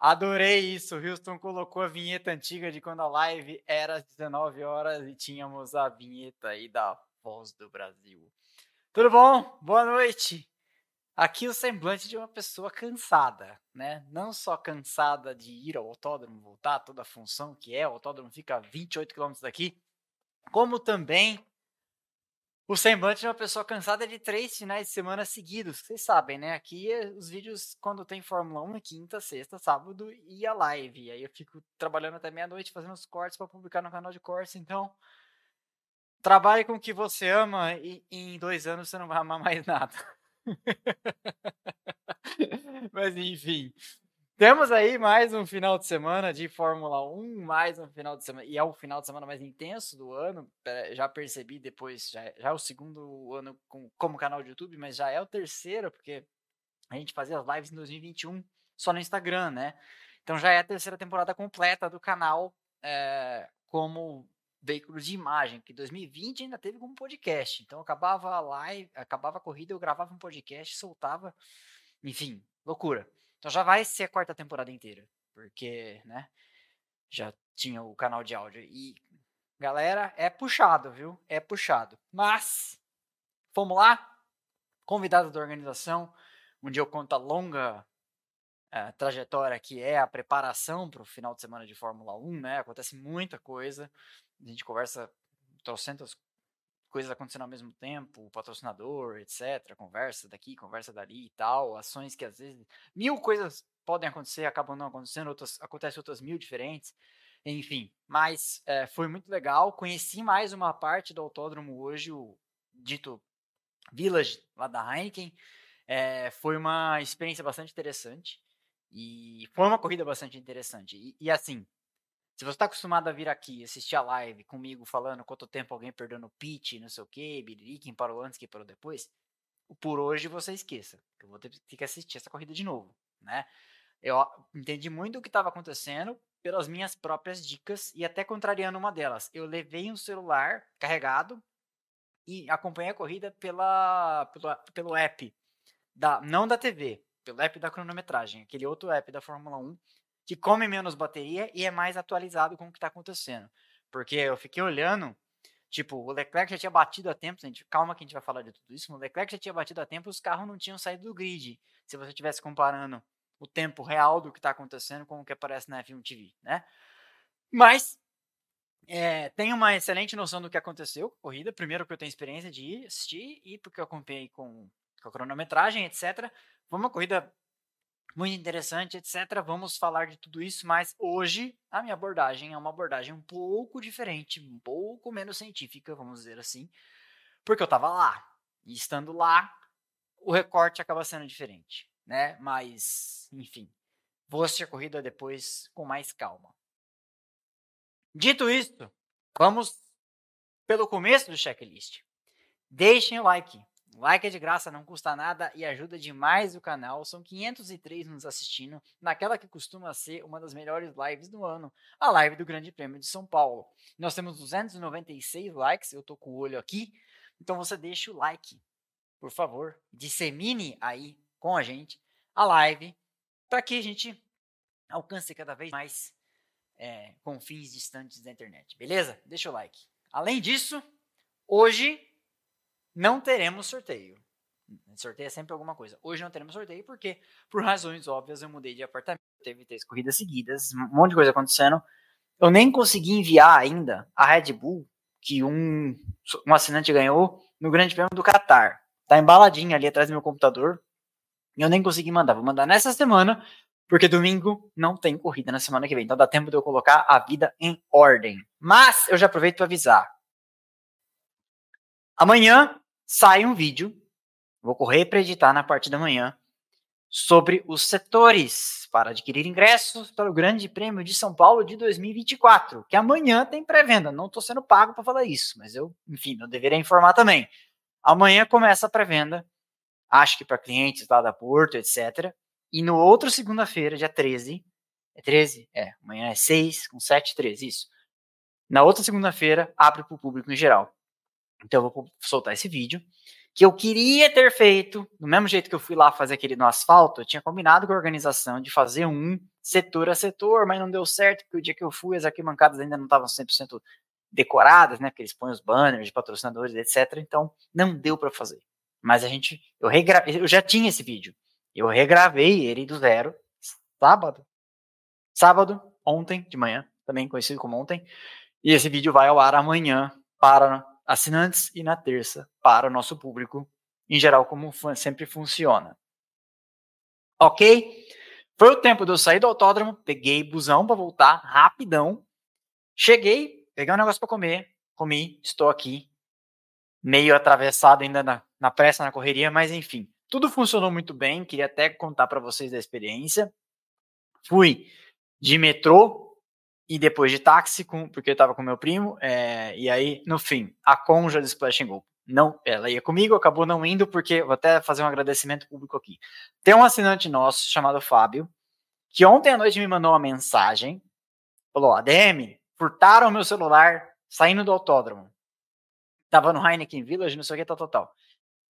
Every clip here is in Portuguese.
Adorei isso. O Houston colocou a vinheta antiga de quando a live era às 19 horas e tínhamos a vinheta aí da Voz do Brasil. Tudo bom? Boa noite. Aqui o semblante de uma pessoa cansada, né? Não só cansada de ir ao autódromo, voltar toda a função que é, o autódromo fica a 28 quilômetros daqui, como também o semblante de uma pessoa cansada de três finais de semana seguidos. Vocês sabem, né? Aqui é os vídeos quando tem Fórmula 1 quinta, sexta, sábado e a live. Aí eu fico trabalhando até meia-noite fazendo os cortes para publicar no canal de cortes. Então, trabalhe com o que você ama e em dois anos você não vai amar mais nada. Mas enfim. Temos aí mais um final de semana de Fórmula 1, mais um final de semana, e é o final de semana mais intenso do ano. Já percebi depois, já, já é o segundo ano com, como canal de YouTube, mas já é o terceiro, porque a gente fazia as lives em 2021 só no Instagram, né? Então já é a terceira temporada completa do canal é, como veículo de imagem, que 2020 ainda teve como podcast. Então acabava a live, acabava a corrida, eu gravava um podcast, soltava, enfim, loucura. Então já vai ser a quarta temporada inteira, porque, né, já tinha o canal de áudio. E, galera, é puxado, viu? É puxado. Mas, vamos lá? Convidado da organização, onde eu conto a longa uh, trajetória que é a preparação para o final de semana de Fórmula 1, né? Acontece muita coisa. A gente conversa trocentas coisas acontecendo ao mesmo tempo, o patrocinador, etc. Conversa daqui, conversa dali e tal, ações que às vezes mil coisas podem acontecer, acabam não acontecendo, outras acontecem outras mil diferentes, enfim. Mas é, foi muito legal. Conheci mais uma parte do autódromo hoje, o dito Village lá da Heineken. É, foi uma experiência bastante interessante e foi uma corrida bastante interessante. E, e assim, se você está acostumado a vir aqui assistir a live comigo falando quanto tempo alguém perdeu no pitch, não sei o que, biriri, quem parou antes, quem parou depois, por hoje você esqueça. Eu vou ter que assistir essa corrida de novo, né? Eu entendi muito o que estava acontecendo pelas minhas próprias dicas e até contrariando uma delas. Eu levei um celular carregado e acompanhei a corrida pela, pela pelo app da não da TV, pelo app da cronometragem, aquele outro app da Fórmula 1 que come menos bateria e é mais atualizado com o que está acontecendo. Porque eu fiquei olhando, tipo, o Leclerc já tinha batido a tempo, gente, calma que a gente vai falar de tudo isso, o Leclerc já tinha batido a tempo os carros não tinham saído do grid. Se você estivesse comparando o tempo real do que está acontecendo com o que aparece na F1 TV, né? Mas é, tenho uma excelente noção do que aconteceu corrida. Primeiro, porque eu tenho experiência de ir assistir e porque eu acompanhei com, com a cronometragem, etc. Foi uma corrida muito interessante, etc. Vamos falar de tudo isso, mas hoje a minha abordagem é uma abordagem um pouco diferente, um pouco menos científica, vamos dizer assim, porque eu estava lá. E estando lá, o recorte acaba sendo diferente, né? Mas, enfim, vou assistir a corrida depois com mais calma. Dito isso, vamos pelo começo do checklist. Deixem o like, like é de graça, não custa nada e ajuda demais o canal. São 503 nos assistindo, naquela que costuma ser uma das melhores lives do ano, a live do Grande Prêmio de São Paulo. Nós temos 296 likes, eu tô com o olho aqui, então você deixa o like, por favor. Dissemine aí com a gente a live para que a gente alcance cada vez mais é, confins distantes da internet, beleza? Deixa o like. Além disso, hoje não teremos sorteio. Sorteio é sempre alguma coisa. Hoje não teremos sorteio porque, por razões óbvias, eu mudei de apartamento. Teve três corridas seguidas, um monte de coisa acontecendo. Eu nem consegui enviar ainda a Red Bull que um, um assinante ganhou no Grande Prêmio do Qatar. Tá embaladinha ali atrás do meu computador. E eu nem consegui mandar. Vou mandar nessa semana, porque domingo não tem corrida na semana que vem. Então dá tempo de eu colocar a vida em ordem. Mas eu já aproveito para avisar. Amanhã sai um vídeo, vou correr para editar na parte da manhã, sobre os setores para adquirir ingressos para o Grande Prêmio de São Paulo de 2024, que amanhã tem pré-venda. Não estou sendo pago para falar isso, mas eu, enfim, eu deveria informar também. Amanhã começa a pré-venda, acho que para clientes lá da Porto, etc. E no outro segunda-feira, dia 13, é 13? É, amanhã é 6, com 7, 13, isso. Na outra segunda-feira, abre para o público em geral. Então eu vou soltar esse vídeo que eu queria ter feito, do mesmo jeito que eu fui lá fazer aquele no asfalto, eu tinha combinado com a organização de fazer um setor a setor, mas não deu certo, porque o dia que eu fui, as arquibancadas ainda não estavam 100% decoradas, né? Porque eles põem os banners de patrocinadores, etc. Então, não deu para fazer. Mas a gente, eu, regra, eu já tinha esse vídeo. Eu regravei ele do zero, sábado. Sábado, ontem de manhã, também conhecido como ontem. E esse vídeo vai ao ar amanhã para assinantes e na terça para o nosso público, em geral, como sempre funciona. Ok? Foi o tempo de eu sair do autódromo, peguei busão para voltar rapidão. Cheguei, peguei um negócio para comer, comi, estou aqui, meio atravessado ainda na, na pressa, na correria, mas enfim, tudo funcionou muito bem. Queria até contar para vocês da experiência. Fui de metrô e depois de táxi, com, porque eu estava com meu primo, é, e aí, no fim, a conja do Splash Go não, ela ia comigo, acabou não indo, porque vou até fazer um agradecimento público aqui. Tem um assinante nosso chamado Fábio, que ontem à noite me mandou uma mensagem, falou, ADM, furtaram meu celular saindo do autódromo. Tava no Heineken Village, não sei o que, tal, tal, tal.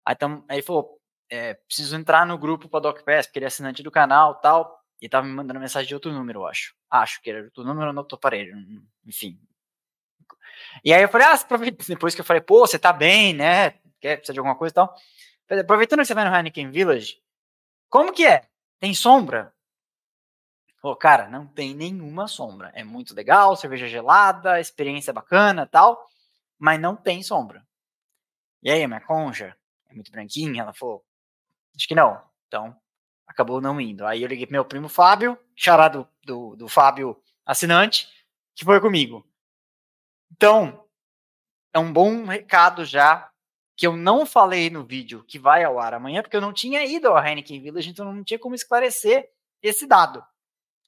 Aí, tam, aí falou, é, preciso entrar no grupo para DocPass, porque ele é assinante do canal tal, e tava me mandando mensagem de outro número, eu acho. Acho que era outro número no outro aparelho, enfim, e aí eu falei, ah, depois que eu falei, pô, você tá bem, né? Quer, precisa de alguma coisa e tal. Aproveitando que você vai no Heineken Village, como que é? Tem sombra? Pô, cara, não tem nenhuma sombra. É muito legal, cerveja gelada, experiência bacana tal, mas não tem sombra. E aí, minha conja? É muito branquinha? Ela falou, acho que não. Então, acabou não indo. Aí eu liguei pro meu primo Fábio, charado do, do, do Fábio assinante, que foi comigo. Então, é um bom recado já que eu não falei no vídeo que vai ao ar amanhã, porque eu não tinha ido ao Heineken Village, então não tinha como esclarecer esse dado.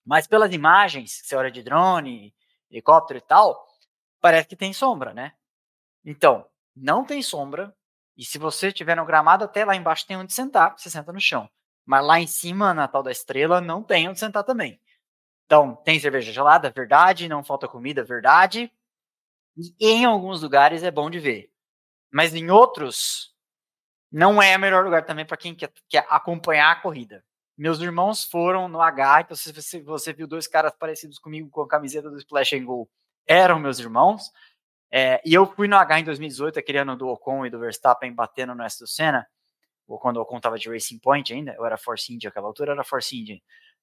Mas pelas imagens, se olha de drone, helicóptero e tal, parece que tem sombra, né? Então, não tem sombra, e se você estiver no gramado, até lá embaixo tem onde sentar, você senta no chão. Mas lá em cima, na tal da estrela, não tem onde sentar também. Então, tem cerveja gelada, verdade, não falta comida, verdade, e em alguns lugares é bom de ver. Mas em outros, não é o melhor lugar também para quem quer, quer, acompanhar a corrida. Meus irmãos foram no H, então se você, você viu dois caras parecidos comigo com a camiseta do Splash and Go, eram meus irmãos. É, e eu fui no H em 2018, aquele ano do Ocon e do Verstappen batendo no S do Senna, ou quando o Ocon estava de Racing Point ainda, eu era Force India, aquela altura era Force India.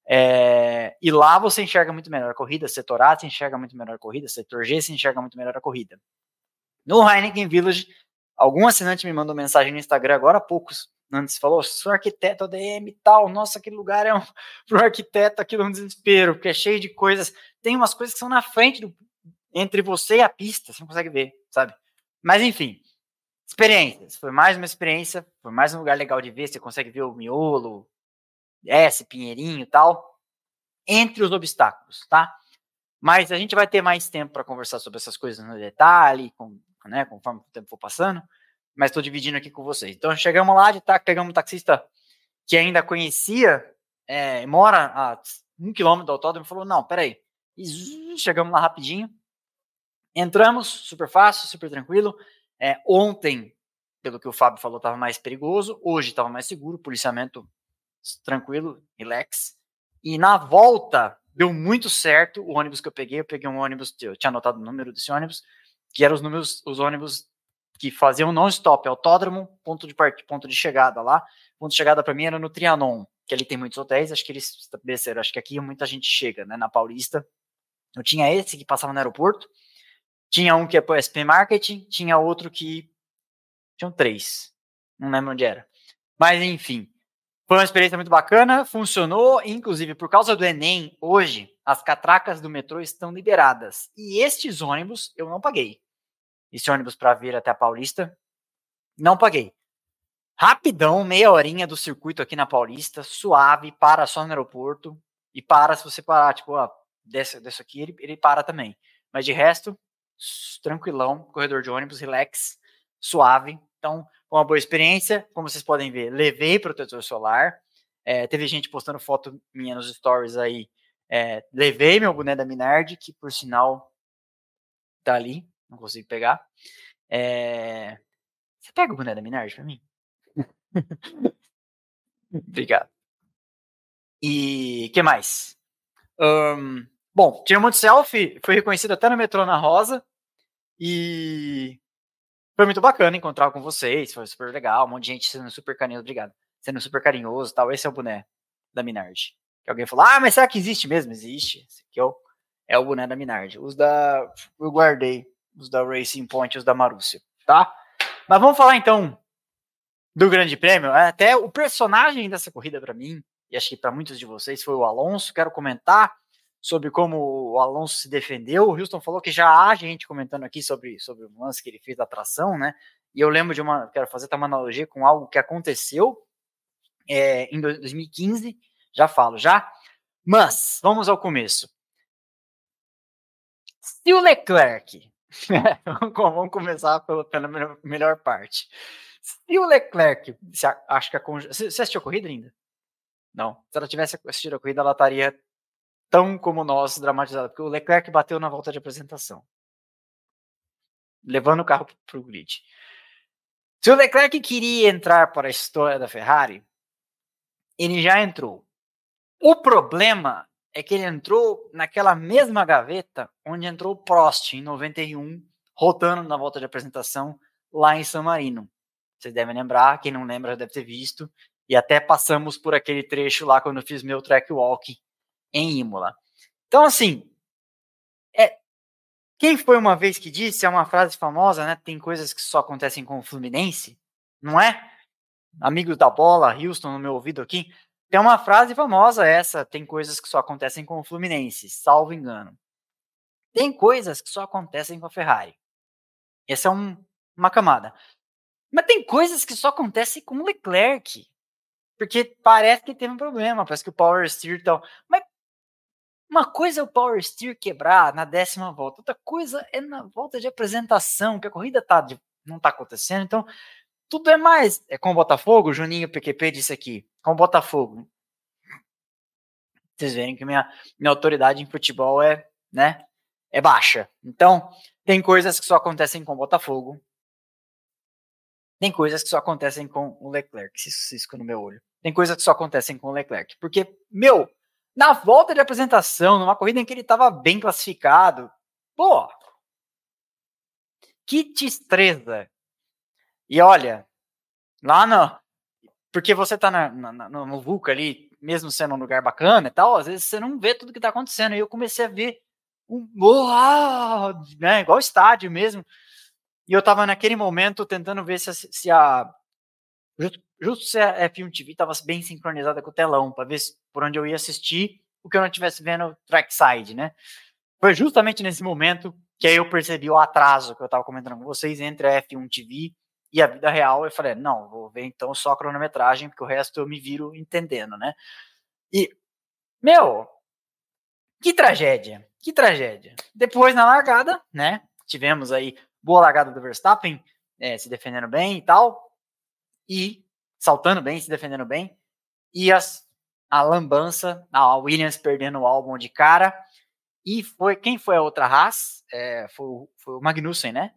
É, e lá você enxerga muito melhor a corrida, setor A você enxerga muito melhor a corrida, setor G você enxerga muito melhor a corrida. No Heineken Village, algum assinante me mandou mensagem no Instagram agora há poucos, antes falou, sou arquiteto ADM e tal, nossa, aquele lugar é um, um arquiteto aquilo é um desespero, porque é cheio de coisas, tem umas coisas que são na frente, do, entre você e a pista, você não consegue ver, sabe? Mas enfim, experiências, foi mais uma experiência, foi mais um lugar legal de ver, você consegue ver o miolo, S, Pinheirinho e tal, entre os obstáculos, tá? Mas a gente vai ter mais tempo para conversar sobre essas coisas no detalhe, com, né, conforme o tempo for passando, mas estou dividindo aqui com vocês. Então chegamos lá de tá, pegamos um taxista que ainda conhecia, é, mora a um quilômetro do autódromo, falou, não, peraí, e chegamos lá rapidinho, entramos, super fácil, super tranquilo, é, ontem, pelo que o Fábio falou, estava mais perigoso, hoje estava mais seguro, policiamento tranquilo, relax. E na volta, deu muito certo o ônibus que eu peguei. Eu peguei um ônibus, eu tinha anotado o número desse ônibus, que eram os números, os ônibus que faziam non-stop, autódromo, ponto de part... ponto de chegada lá. Ponto de chegada para mim era no Trianon, que ali tem muitos hotéis, acho que eles estabeleceram, acho que aqui muita gente chega, né, na Paulista. Eu tinha esse que passava no aeroporto, tinha um que é para o SP Marketing, tinha outro que tinham três, não lembro onde era. Mas enfim, foi uma experiência muito bacana, funcionou, inclusive por causa do Enem, hoje as catracas do metrô estão liberadas. E estes ônibus eu não paguei. Esse ônibus para vir até a Paulista, não paguei. Rapidão, meia horinha do circuito aqui na Paulista, suave, para só no aeroporto. E para se você parar, tipo, ó, desse, desse aqui, ele, ele para também. Mas de resto, tranquilão, corredor de ônibus, relax, suave. Então, foi uma boa experiência. Como vocês podem ver, levei protetor solar. É, teve gente postando foto minha nos stories aí. É, levei meu boné da Minard, que por sinal tá ali, não consigo pegar. É, você pega o boné da Minard pra mim? Obrigado. E que mais? Um, bom, tirei muito selfie, foi reconhecido até no metrô na Rosa. E foi muito bacana encontrar com vocês, foi super legal, um monte de gente sendo super carinhoso, obrigado, sendo super carinhoso tal. Esse é o boné da Minardi. Que alguém falou, ah, mas será que existe mesmo? Existe. Esse aqui é o, é o boné da Minardi. Os da. Eu guardei. Os da Racing Point, os da Marúcia, tá? Mas vamos falar então do Grande Prêmio. Até o personagem dessa corrida para mim, e acho que para muitos de vocês, foi o Alonso. Quero comentar sobre como o Alonso se defendeu. O Houston falou que já há gente comentando aqui sobre, sobre o lance que ele fez da tração, né? E eu lembro de uma. Quero fazer uma analogia com algo que aconteceu é, em 2015. Já falo, já. Mas, vamos ao começo. Se o Leclerc. vamos começar pela, pela melhor parte. Se o Leclerc. Você acha que a, você assistiu a corrida ainda? Não. Se ela tivesse assistido a corrida, ela estaria tão como nós dramatizada, porque o Leclerc bateu na volta de apresentação, levando o carro para o grid. Se o Leclerc queria entrar para a história da Ferrari, ele já entrou. O problema é que ele entrou naquela mesma gaveta onde entrou o Prost em 91, rotando na volta de apresentação lá em San Marino. Vocês devem lembrar, quem não lembra deve ter visto, e até passamos por aquele trecho lá quando eu fiz meu track walk em Imola. Então, assim, é, quem foi uma vez que disse, é uma frase famosa, né? Tem coisas que só acontecem com o Fluminense, não é? Amigos da bola, Houston no meu ouvido aqui. Tem uma frase famosa essa, tem coisas que só acontecem com o Fluminense, salvo engano. Tem coisas que só acontecem com a Ferrari. Essa é um, uma camada. Mas tem coisas que só acontecem com o Leclerc. Porque parece que teve um problema, parece que o Power Steer e tal. Mas uma coisa é o Power Steer quebrar na décima volta, outra coisa é na volta de apresentação, que a corrida tá de, não está acontecendo, então tudo é mais. É com o Botafogo, o Juninho PQP disse aqui, com o Botafogo. Vocês verem que minha, minha autoridade em futebol é, né, é baixa. Então, tem coisas que só acontecem com o Botafogo. Tem coisas que só acontecem com o Leclerc, cisco no meu olho. Tem coisas que só acontecem com o Leclerc. Porque, meu, na volta de apresentação, numa corrida em que ele estava bem classificado, pô, que destreza. E olha, lá no. Porque você tá na, na, no VUCA ali, mesmo sendo um lugar bacana e tal, às vezes você não vê tudo que tá acontecendo. E eu comecei a ver um. Uau, né, igual estádio mesmo. E eu tava naquele momento tentando ver se, se a Justo, se a F1 TV estava bem sincronizada com o telão, para ver por onde eu ia assistir o que eu não estivesse vendo trackside, né? Foi justamente nesse momento que aí eu percebi o atraso que eu estava comentando com vocês entre a F1 TV e a vida real. Eu falei, não, vou ver então só a cronometragem, porque o resto eu me viro entendendo, né? E, meu, que tragédia, que tragédia. Depois na largada, né? Tivemos aí boa largada do Verstappen, é, se defendendo bem e tal e saltando bem, se defendendo bem, e as, a lambança, a Williams perdendo o álbum de cara, e foi quem foi a outra Haas? É, foi, foi, o Magnussen, né?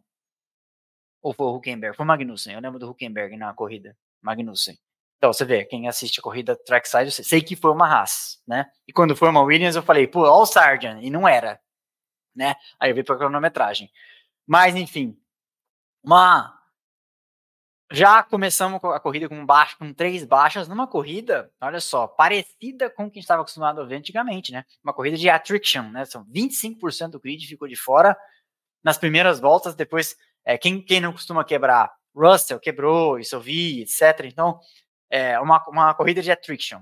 Ou foi o Huckenberg? Foi o Magnussen, eu lembro do Huckenberg na corrida, Magnussen. Então, você vê, quem assiste a corrida trackside, eu sei, sei que foi uma Haas, né? E quando foi uma Williams, eu falei, pô, o Sargent, e não era, né? Aí eu vi pra cronometragem. Mas, enfim, uma já começamos a corrida com, baixo, com três baixas numa corrida, olha só, parecida com o que a gente estava acostumado a ver antigamente, né? Uma corrida de attrition, né? São 25% do grid ficou de fora nas primeiras voltas, depois, é, quem, quem não costuma quebrar? Russell quebrou, isso eu vi, etc. Então, é uma, uma corrida de attrition,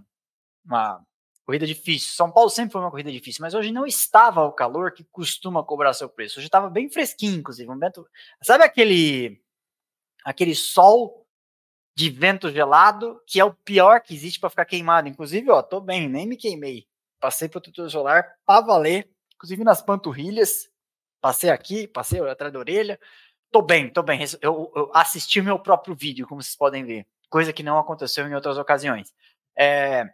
uma corrida difícil. São Paulo sempre foi uma corrida difícil, mas hoje não estava o calor que costuma cobrar seu preço. Hoje estava bem fresquinho, inclusive. Um vento... Sabe aquele aquele sol de vento gelado, que é o pior que existe para ficar queimado. Inclusive, ó, tô bem, nem me queimei. Passei protetor solar para valer, inclusive nas panturrilhas. Passei aqui, passei atrás da orelha. Tô bem, tô bem. Eu, eu assisti meu próprio vídeo, como vocês podem ver. Coisa que não aconteceu em outras ocasiões. É,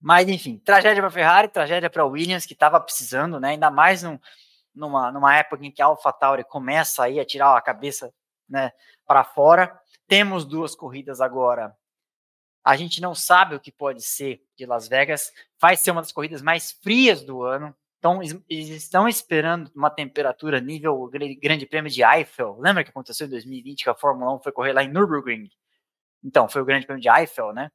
mas, enfim, tragédia para Ferrari, tragédia para Williams, que estava precisando, né? Ainda mais num, numa, numa época em que a AlphaTauri começa aí a tirar a cabeça né, para fora. Temos duas corridas agora A gente não sabe o que pode ser de Las Vegas. Vai ser uma das corridas mais frias do ano. Então, eles estão esperando uma temperatura nível Grande Prêmio de Eiffel. Lembra que aconteceu em 2020 que a Fórmula 1 foi correr lá em Nürburgring? Então, foi o Grande Prêmio de Eiffel, né?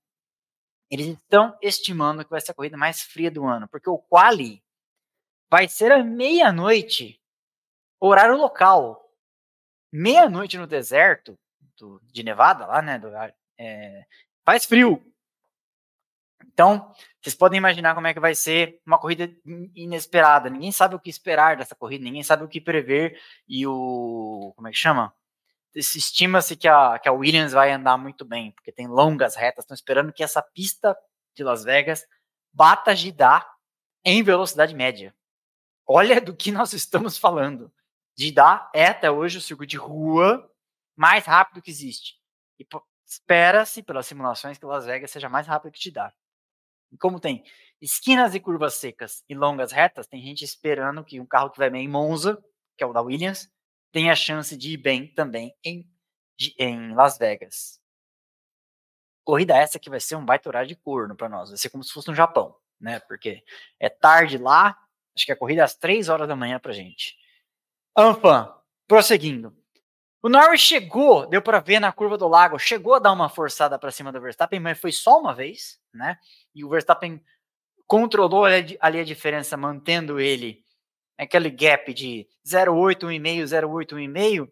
Eles estão estimando que vai ser a corrida mais fria do ano, porque o quali vai ser à meia-noite, horário local. Meia-noite no deserto do, de Nevada, lá, né? Do, é, faz frio. Então, vocês podem imaginar como é que vai ser uma corrida inesperada. Ninguém sabe o que esperar dessa corrida, ninguém sabe o que prever. E o. Como é que chama? Estima-se que a, que a Williams vai andar muito bem, porque tem longas retas. Estão esperando que essa pista de Las Vegas bata Jeddah em velocidade média. Olha do que nós estamos falando. Jeddah é até hoje o circuito de rua mais rápido que existe. E espera-se, pelas simulações, que Las Vegas seja mais rápido que Jeddah. E como tem esquinas e curvas secas e longas retas, tem gente esperando que um carro que vai bem em Monza, que é o da Williams, tenha a chance de ir bem também em, em Las Vegas. Corrida essa que vai ser um baita horário de corno para nós, vai ser como se fosse no Japão, né? Porque é tarde lá, acho que a corrida é às 3 horas da manhã pra gente. Anfan, prosseguindo. O Norris chegou, deu para ver na curva do lago, chegou a dar uma forçada para cima do Verstappen, mas foi só uma vez, né? E o Verstappen controlou ali, a diferença, mantendo ele aquele gap de 0,8, 1,5, 0,8, 1,5,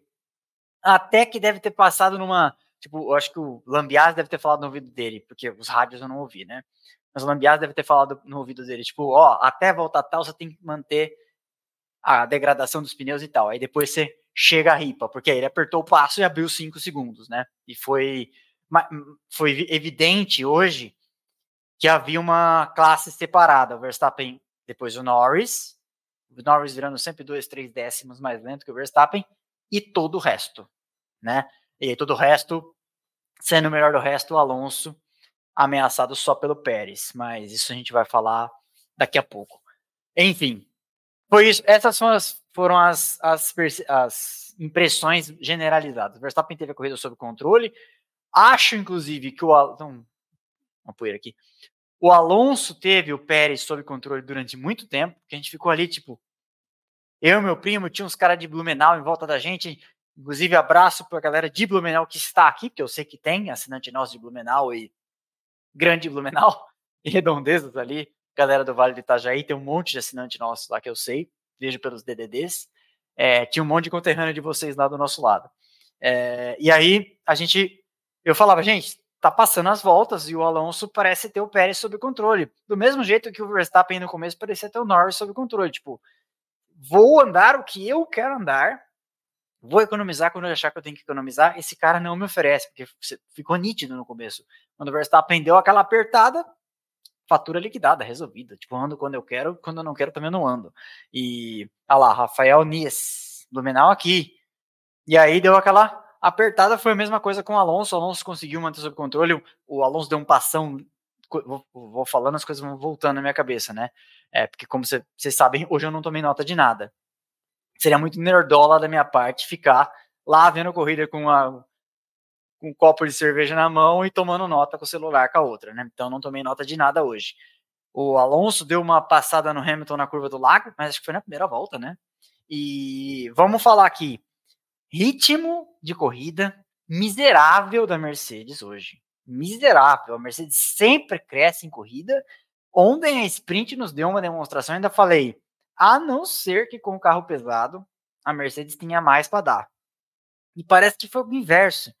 até que deve ter passado numa. Tipo, eu acho que o Lambias deve ter falado no ouvido dele, porque os rádios eu não ouvi, né? Mas o Lambias deve ter falado no ouvido dele, tipo, ó, até voltar tal, você tem que manter a degradação dos pneus e tal. Aí depois você chega a ripa, porque aí ele apertou o passo e abriu 5 segundos, né? E foi, foi evidente hoje que havia uma classe separada. O Verstappen, depois o Norris, o Norris virando sempre dois, três décimos mais lento que o Verstappen, e todo o resto, né? E todo o resto, sendo o melhor do resto, o Alonso, ameaçado só pelo Pérez, mas isso a gente vai falar daqui a pouco. Enfim, foi isso. Essas foram as, foram as, as, as impressões generalizadas. O Verstappen teve a corrida sob controle. Acho, inclusive, que o. Então, uma poeira aqui. O Alonso teve o Pérez sob controle durante muito tempo, que a gente ficou ali, tipo. Eu e meu primo, tinha uns caras de Blumenau em volta da gente. Inclusive, abraço para a galera de Blumenau que está aqui, porque eu sei que tem assinante nosso de Blumenau e grande Blumenau e redondezas ali galera do Vale do Itajaí, tem um monte de assinante nosso lá que eu sei, vejo pelos DDDs. É, tinha um monte de conterrâneo de vocês lá do nosso lado. É, e aí, a gente, eu falava, gente, tá passando as voltas e o Alonso parece ter o Pérez sob controle. Do mesmo jeito que o Verstappen no começo parecia ter o Norris sob controle. Tipo, vou andar o que eu quero andar, vou economizar quando eu achar que eu tenho que economizar. Esse cara não me oferece, porque ficou nítido no começo. Quando o Verstappen deu aquela apertada, fatura liquidada, resolvida. Tipo, ando quando eu quero, quando eu não quero também não ando. E, olha lá, Rafael Nis, Luminal aqui. E aí deu aquela apertada, foi a mesma coisa com o Alonso. O Alonso conseguiu manter sob controle, o Alonso deu um passão. Vou, vou falando, as coisas vão voltando na minha cabeça, né? É, porque como vocês sabem, hoje eu não tomei nota de nada. Seria muito nerdola da minha parte ficar lá vendo a corrida com a com um copo de cerveja na mão e tomando nota com o celular com a outra, né? Então não tomei nota de nada hoje. O Alonso deu uma passada no Hamilton na curva do lago, mas acho que foi na primeira volta, né? E vamos falar aqui. Ritmo de corrida miserável da Mercedes hoje. Miserável. A Mercedes sempre cresce em corrida. Ontem a sprint nos deu uma demonstração, ainda falei, a não ser que com o carro pesado a Mercedes tinha mais para dar. E parece que foi o inverso.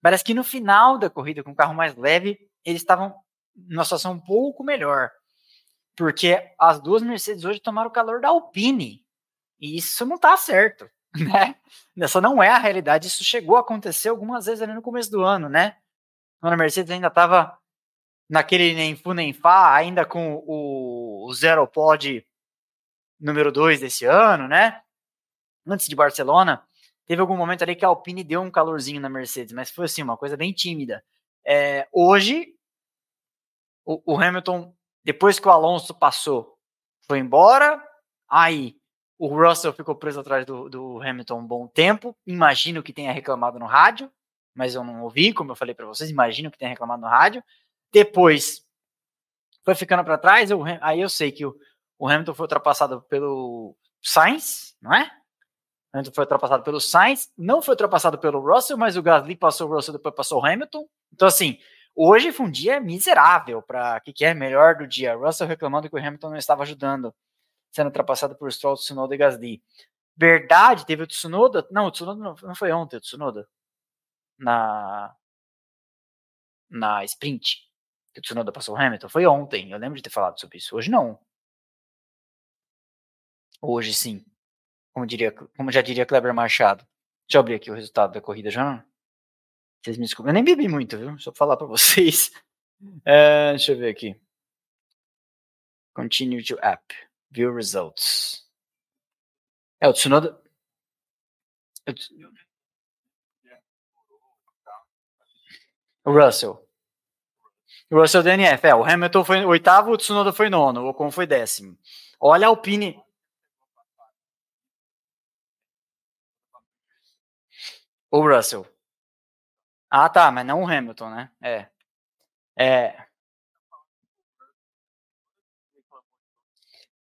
Parece que no final da corrida, com o carro mais leve, eles estavam numa situação um pouco melhor. Porque as duas Mercedes hoje tomaram o calor da Alpine. E isso não está certo, né? Essa não é a realidade. Isso chegou a acontecer algumas vezes ali no começo do ano, né? Quando a Mercedes ainda estava naquele nem fu nem fá, ainda com o, o Zero Pod número 2 desse ano, né? Antes de Barcelona. Teve algum momento ali que a Alpine deu um calorzinho na Mercedes, mas foi assim, uma coisa bem tímida. É, hoje, o, o, Hamilton, depois que o Alonso passou, foi embora. Aí o Russell ficou preso atrás do, do Hamilton um bom tempo. Imagino que tenha reclamado no rádio, mas eu não ouvi, como eu falei para vocês. Imagino que tenha reclamado no rádio. Depois foi ficando para trás, eu, aí eu sei que o, o Hamilton foi ultrapassado pelo Sainz, não é? Hamilton foi ultrapassado pelo Sainz, não foi ultrapassado pelo Russell, mas o Gasly passou o Russell, depois passou o Hamilton. Então, assim, hoje foi um dia miserável para o que, que é melhor do dia. Russell reclamando que o Hamilton não estava ajudando, sendo ultrapassado por Stroll, Tsunoda e Gasly. Verdade, teve o Tsunoda. Não, o Tsunoda não, não foi ontem, o Tsunoda. Na. Na sprint. Que o Tsunoda passou o Hamilton. Foi ontem. Eu lembro de ter falado sobre isso. Hoje não. Hoje sim. Como, diria, como já diria Kleber Machado. Deixa eu abrir aqui o resultado da corrida já. Vocês me desculpem. Eu nem bebi muito, viu? Só pra falar pra vocês. É, deixa eu ver aqui. Continue to app. View results. É, o Tsunoda. O Russell. O Russell DNF. É, o Hamilton foi oitavo, o Tsunoda foi nono, o Ocon foi décimo. Olha a Alpine. O Russell. Ah, tá, mas não o Hamilton, né? É. É.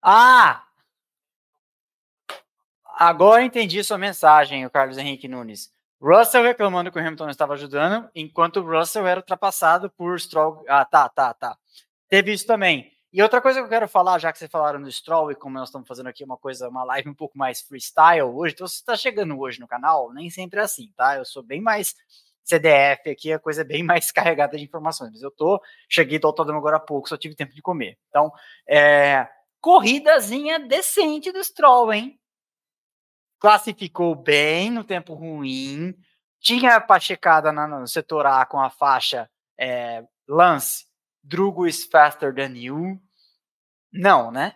Ah! Agora entendi sua mensagem, o Carlos Henrique Nunes. Russell reclamando que o Hamilton não estava ajudando, enquanto o Russell era ultrapassado por Stroll. Ah, tá, tá, tá. Teve isso também. E outra coisa que eu quero falar, já que vocês falaram do Stroll e como nós estamos fazendo aqui uma coisa, uma live um pouco mais freestyle hoje, então você está chegando hoje no canal, nem sempre é assim, tá? Eu sou bem mais CDF aqui, a coisa é bem mais carregada de informações. Mas eu tô, cheguei do autódromo agora há pouco, só tive tempo de comer. Então, é, corridazinha decente do Stroll, hein? classificou bem no tempo ruim, tinha pachecada no setor A com a faixa é, Lance, Drugo is faster than you. Não, né?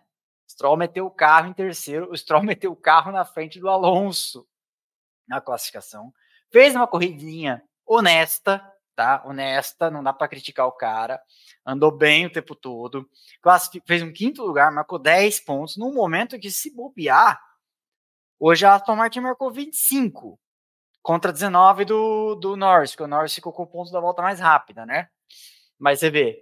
Stroll meteu o carro em terceiro, o Stroll meteu o carro na frente do Alonso na classificação. Fez uma corridinha honesta, tá? Honesta, não dá para criticar o cara. Andou bem o tempo todo. Fez um quinto lugar, marcou 10 pontos num momento que se bobear, Hoje a Aston Martin marcou 25 contra 19 do, do Norris, porque o Norris ficou com o ponto da volta mais rápida, né? Mas você vê,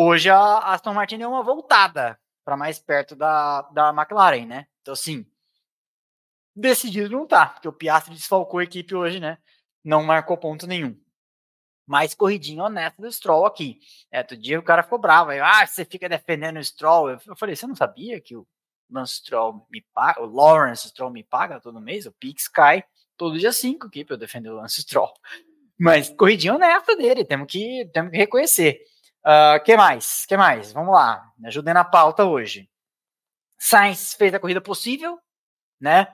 hoje a Aston Martin deu uma voltada para mais perto da, da McLaren, né? Então, assim, decidido não tá, porque o Piastri desfalcou a equipe hoje, né? Não marcou ponto nenhum. Mais corridinha honesta do Stroll aqui. É, outro dia o cara ficou bravo. Aí, ah, você fica defendendo o Stroll. Eu falei, você não sabia que o Lance Stroll me paga, o Lawrence Stroll me paga todo mês, o Pix cai todo dia 5 aqui para eu defender o Lance Stroll. Mas corridinha honesta dele, temos que, temos que reconhecer. Uh, que mais? que mais? Vamos lá, me ajudem na pauta hoje. Sainz fez a corrida possível, né?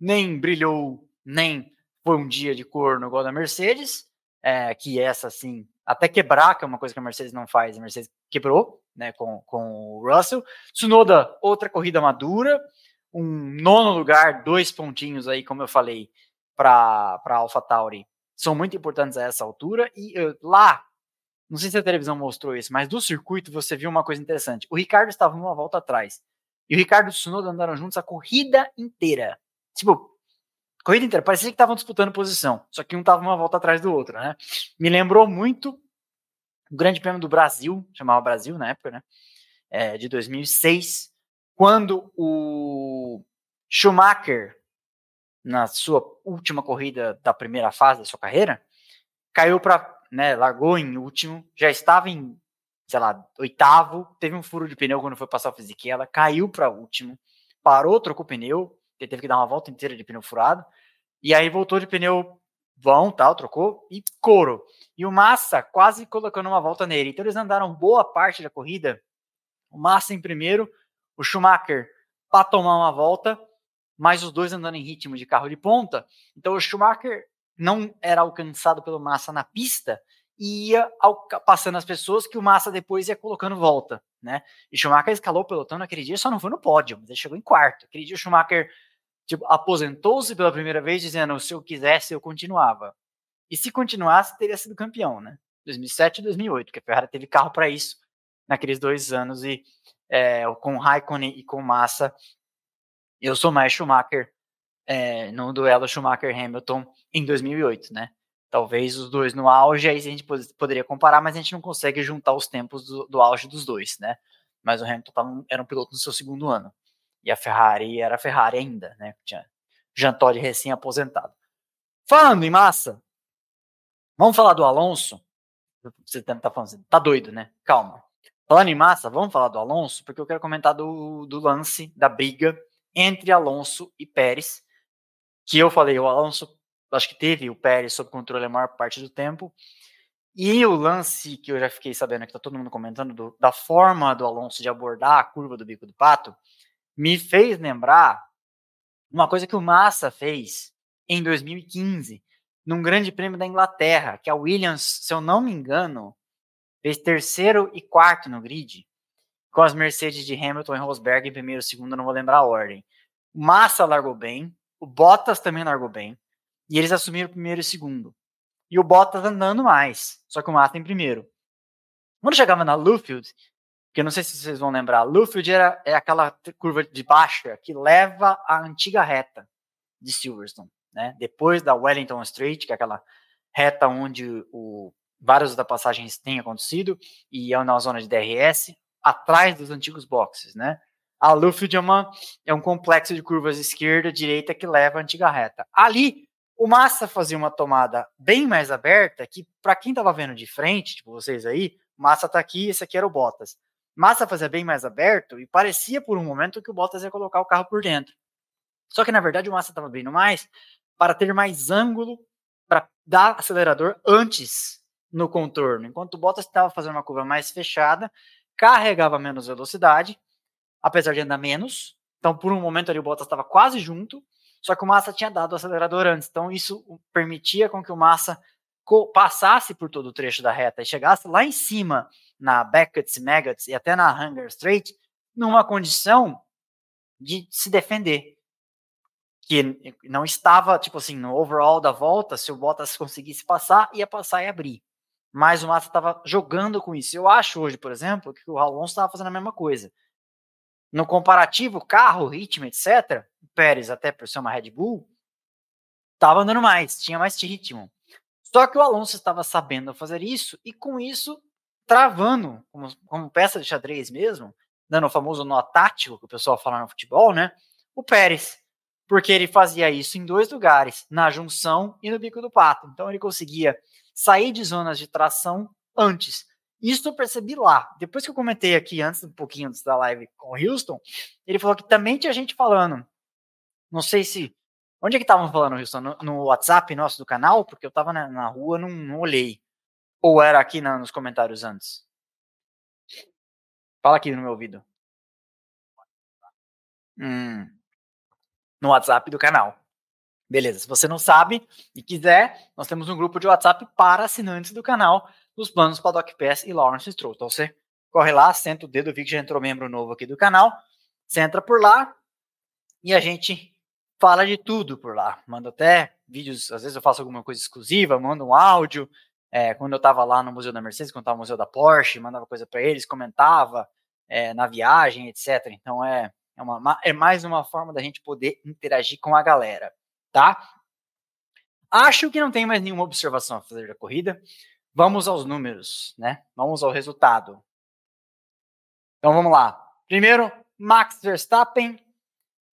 Nem brilhou, nem foi um dia de corno igual da Mercedes, é, que essa, assim, até quebrar, que é uma coisa que a Mercedes não faz, a Mercedes quebrou, né, com, com o Russell. Tsunoda, outra corrida madura, um nono lugar, dois pontinhos aí, como eu falei, para a AlphaTauri, são muito importantes a essa altura. E uh, lá, não sei se a televisão mostrou isso, mas do circuito você viu uma coisa interessante. O Ricardo estava uma volta atrás. E o Ricardo e o Tsunoda andaram juntos a corrida inteira. Tipo, corrida inteira, parecia que estavam disputando posição, só que um estava uma volta atrás do outro, né? Me lembrou muito o Grande Prêmio do Brasil, chamava Brasil na época, né? É, de 2006, quando o Schumacher, na sua última corrida da primeira fase da sua carreira, caiu para, né, largou em último, já estava em, sei lá, oitavo, teve um furo de pneu quando foi passar o Fisichella, caiu para último, parou, trocou pneu, ele teve que dar uma volta inteira de pneu furado, e aí voltou de pneu vão, tal, trocou, e couro. E o Massa quase colocando uma volta nele. Então eles andaram boa parte da corrida, o Massa em primeiro, o Schumacher para tomar uma volta, mas os dois andando em ritmo de carro de ponta. Então o Schumacher não era alcançado pelo Massa na pista e ia passando as pessoas que o Massa depois ia colocando volta, né? E Schumacher escalou o pelotão naquele dia, só não foi no pódio, mas ele chegou em quarto. Aquele dia o Schumacher tipo, aposentou-se pela primeira vez dizendo, se eu quisesse, eu continuava. E se continuasse, teria sido campeão, né? 2007 e 2008, porque a Ferrari teve carro para isso naqueles dois anos e é, com Raikkonen e com Massa, eu sou mais Schumacher é, no duelo Schumacher-Hamilton em 2008, né? Talvez os dois no auge, aí a gente poderia comparar, mas a gente não consegue juntar os tempos do, do auge dos dois, né? Mas o Hamilton tava, era um piloto no seu segundo ano. E a Ferrari era a Ferrari ainda, né? Tinha Jean recém-aposentado. Falando em massa, vamos falar do Alonso? Você tá, tá falando assim, tá doido, né? Calma. Falando em massa, vamos falar do Alonso, porque eu quero comentar do, do lance, da briga entre Alonso e Pérez, que eu falei, o Alonso acho que teve o Pérez sob controle a maior parte do tempo. E o lance que eu já fiquei sabendo que tá todo mundo comentando do, da forma do Alonso de abordar a curva do bico do pato me fez lembrar uma coisa que o Massa fez em 2015 num Grande Prêmio da Inglaterra, que a Williams, se eu não me engano, fez terceiro e quarto no grid, com as Mercedes de Hamilton e Rosberg em primeiro e segundo, não vou lembrar a ordem. Massa largou bem, o Bottas também largou bem, e eles assumiram primeiro e segundo. E o Bottas andando mais, só que o Massa em primeiro. Quando chegava na Lufield, que eu não sei se vocês vão lembrar, Lufield era, é aquela curva de baixa que leva à antiga reta de Silverstone, né? Depois da Wellington Street, que é aquela reta onde o, várias das passagens têm acontecido, e é na zona de DRS, atrás dos antigos boxes, né? A Lufield é, uma, é um complexo de curvas esquerda direita que leva à antiga reta. Ali o Massa fazia uma tomada bem mais aberta, que para quem estava vendo de frente, tipo vocês aí, Massa tá aqui, esse aqui era o Bottas. Massa fazia bem mais aberto e parecia por um momento que o Bottas ia colocar o carro por dentro. Só que na verdade o Massa estava abrindo mais para ter mais ângulo para dar acelerador antes no contorno, enquanto o Bottas estava fazendo uma curva mais fechada, carregava menos velocidade, apesar de andar menos. Então por um momento ali o Bottas estava quase junto só que o Massa tinha dado o acelerador antes, então isso permitia com que o Massa passasse por todo o trecho da reta e chegasse lá em cima na Beckett's, Maggots e até na Hunger Straight numa condição de se defender. Que não estava, tipo assim, no overall da volta, se o Bottas conseguisse passar, ia passar e abrir. Mas o Massa estava jogando com isso. Eu acho hoje, por exemplo, que o Alonso estava fazendo a mesma coisa. No comparativo, carro, ritmo, etc., o Pérez, até por ser uma Red Bull, estava andando mais, tinha mais ritmo. Só que o Alonso estava sabendo fazer isso e com isso travando, como, como peça de xadrez mesmo, dando o famoso nó tático que o pessoal fala no futebol, né? O Pérez. Porque ele fazia isso em dois lugares, na junção e no bico do pato. Então ele conseguia sair de zonas de tração antes. Isso eu percebi lá. Depois que eu comentei aqui, antes um pouquinho antes da live com o Houston, ele falou que também tinha gente falando. Não sei se. Onde é que estavam falando, Houston? No, no, WhatsApp nosso do canal? Porque eu tava na, na rua, não, não olhei. Ou era aqui na, nos comentários antes? Fala aqui no meu ouvido. Hum, no WhatsApp do canal. Beleza, se você não sabe e quiser, nós temos um grupo de WhatsApp para assinantes do canal dos planos Paddock Pass e Lawrence Stroll. Então você corre lá, senta o dedo, vi que já entrou membro novo aqui do canal, você entra por lá e a gente fala de tudo por lá. Manda até vídeos, às vezes eu faço alguma coisa exclusiva, mando um áudio. É, quando eu estava lá no Museu da Mercedes, quando estava no Museu da Porsche, mandava coisa para eles, comentava é, na viagem, etc. Então é, é, uma, é mais uma forma da gente poder interagir com a galera, tá? Acho que não tem mais nenhuma observação a fazer da corrida. Vamos aos números, né? Vamos ao resultado. Então vamos lá. Primeiro, Max Verstappen,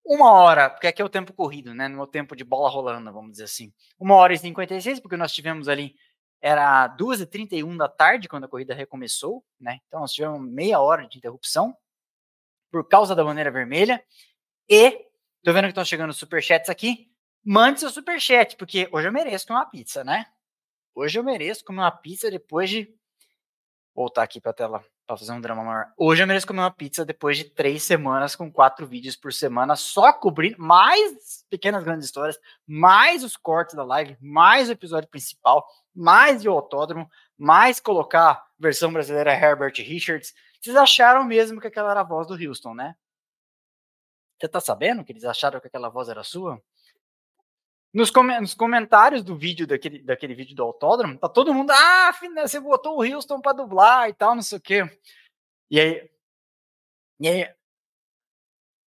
uma hora, porque aqui é o tempo corrido, né? No tempo de bola rolando, vamos dizer assim. Uma hora e 56, porque nós tivemos ali, era 2h31 da tarde quando a corrida recomeçou, né? Então nós tivemos meia hora de interrupção por causa da bandeira vermelha. E, tô vendo que estão chegando superchats aqui. Mande seu superchat, porque hoje eu mereço uma pizza, né? Hoje eu mereço comer uma pizza depois de. Voltar aqui para a tela para fazer um drama maior. Hoje eu mereço comer uma pizza depois de três semanas com quatro vídeos por semana, só cobrindo mais pequenas grandes histórias, mais os cortes da live, mais o episódio principal, mais o autódromo, mais colocar versão brasileira Herbert Richards. Vocês acharam mesmo que aquela era a voz do Houston, né? Você tá sabendo que eles acharam que aquela voz era sua? Nos, com nos, comentários do vídeo, daquele, daquele vídeo do autódromo, tá todo mundo, ah, você botou o Houston pra dublar e tal, não sei o quê. E aí, e aí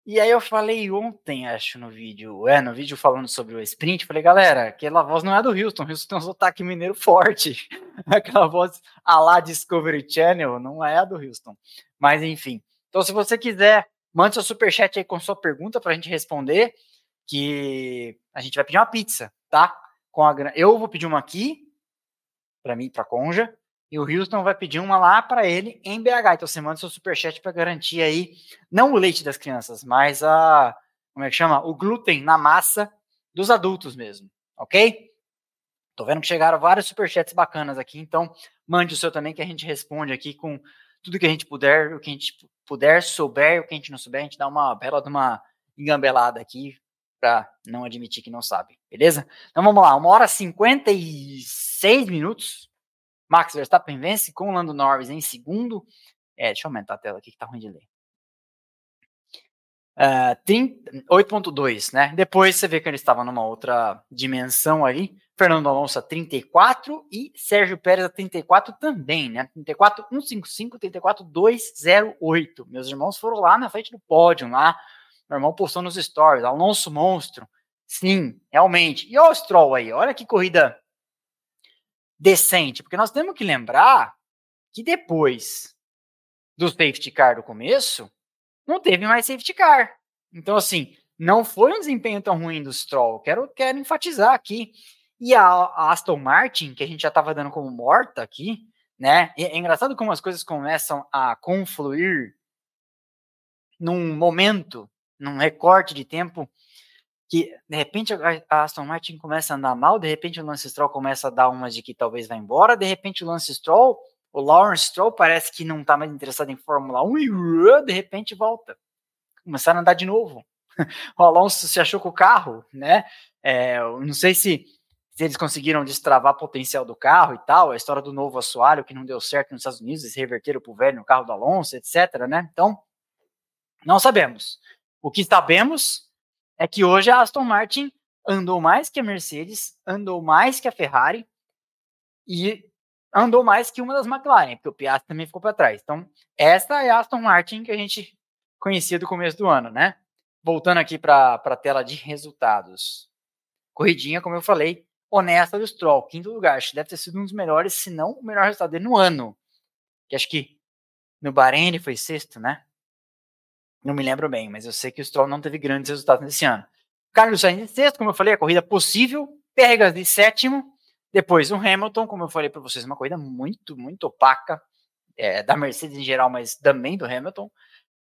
E aí eu falei ontem, acho, no vídeo, é, no vídeo falando sobre o sprint, falei, galera, aquela voz não é do Houston, o Houston tem um sotaque mineiro forte. aquela voz a lá Discovery Channel não é a do Houston. Mas enfim. Então, se você quiser, mande seu superchat aí com sua pergunta pra gente responder, que a gente vai pedir uma pizza, tá? Com a, eu vou pedir uma aqui, para mim, pra Conja, e o Houston vai pedir uma lá para ele em BH. Então você manda seu superchat para garantir aí, não o leite das crianças, mas a, como é que chama? O glúten na massa dos adultos mesmo, ok? Tô vendo que chegaram vários superchats bacanas aqui, então mande o seu também que a gente responde aqui com tudo que a gente puder, o que a gente puder, souber, o que a gente não souber, a gente dá uma bela de uma engambelada aqui para não admitir que não sabe, beleza? Então vamos lá, uma hora e 56 minutos, Max Verstappen vence com o Lando Norris em segundo. É, deixa eu aumentar a tela aqui que tá ruim de ler. Uh, 8.2, né? Depois você vê que ele estava numa outra dimensão ali. Fernando Alonso a 34 e Sérgio Pérez a 34 também, né? 34 155, 34 208. Meus irmãos foram lá na frente do pódio lá. Meu irmão postou nos stories, Alonso monstro. Sim, realmente. E o Stroll aí, olha que corrida decente, porque nós temos que lembrar que depois do safety car do começo, não teve mais safety car. Então, assim, não foi um desempenho tão ruim do Stroll. Quero, quero enfatizar aqui. E a, a Aston Martin, que a gente já estava dando como morta aqui, né? É engraçado como as coisas começam a confluir num momento, num recorte de tempo que de repente a Aston Martin começa a andar mal, de repente o Lance Stroll começa a dar umas de que talvez vai embora, de repente o Lance Stroll, o Lawrence Stroll parece que não está mais interessado em Fórmula 1 e de repente volta. Começaram a andar de novo. O Alonso se achou com o carro, né? É, não sei se, se eles conseguiram destravar o potencial do carro e tal, a história do novo assoalho que não deu certo nos Estados Unidos, eles reverteram para o velho no carro do Alonso, etc, né? Então, não sabemos. O que sabemos é que hoje a Aston Martin andou mais que a Mercedes, andou mais que a Ferrari e andou mais que uma das McLaren, porque o Piastri também ficou para trás. Então, essa é a Aston Martin que a gente conhecia do começo do ano, né? Voltando aqui para a tela de resultados. Corridinha, como eu falei, honesta do Stroll, quinto lugar. Acho que deve ter sido um dos melhores, se não o melhor resultado dele no ano. Que acho que no Bahrein ele foi sexto, né? Não me lembro bem, mas eu sei que o Stroll não teve grandes resultados nesse ano. Carlos Sainz em sexto, como eu falei, a corrida possível. Pérez de sétimo. Depois o Hamilton, como eu falei para vocês, uma corrida muito, muito opaca. É, da Mercedes em geral, mas também do Hamilton.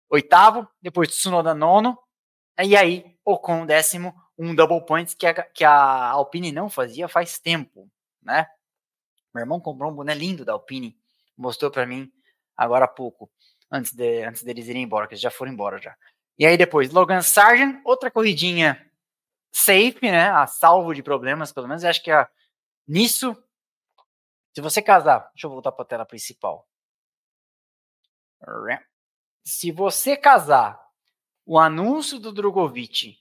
Oitavo, depois Tsunoda nono. E aí, Ocon décimo, um double points que a, que a Alpine não fazia faz tempo, né? Meu irmão comprou um boné lindo da Alpine, mostrou para mim agora há pouco antes, de, antes deles irem embora, que eles já foram embora já. E aí depois, Logan Sargent, outra corridinha safe, né? A salvo de problemas, pelo menos. Eu acho que a, nisso, se você casar, deixa eu voltar para a tela principal. Se você casar o anúncio do Drogovic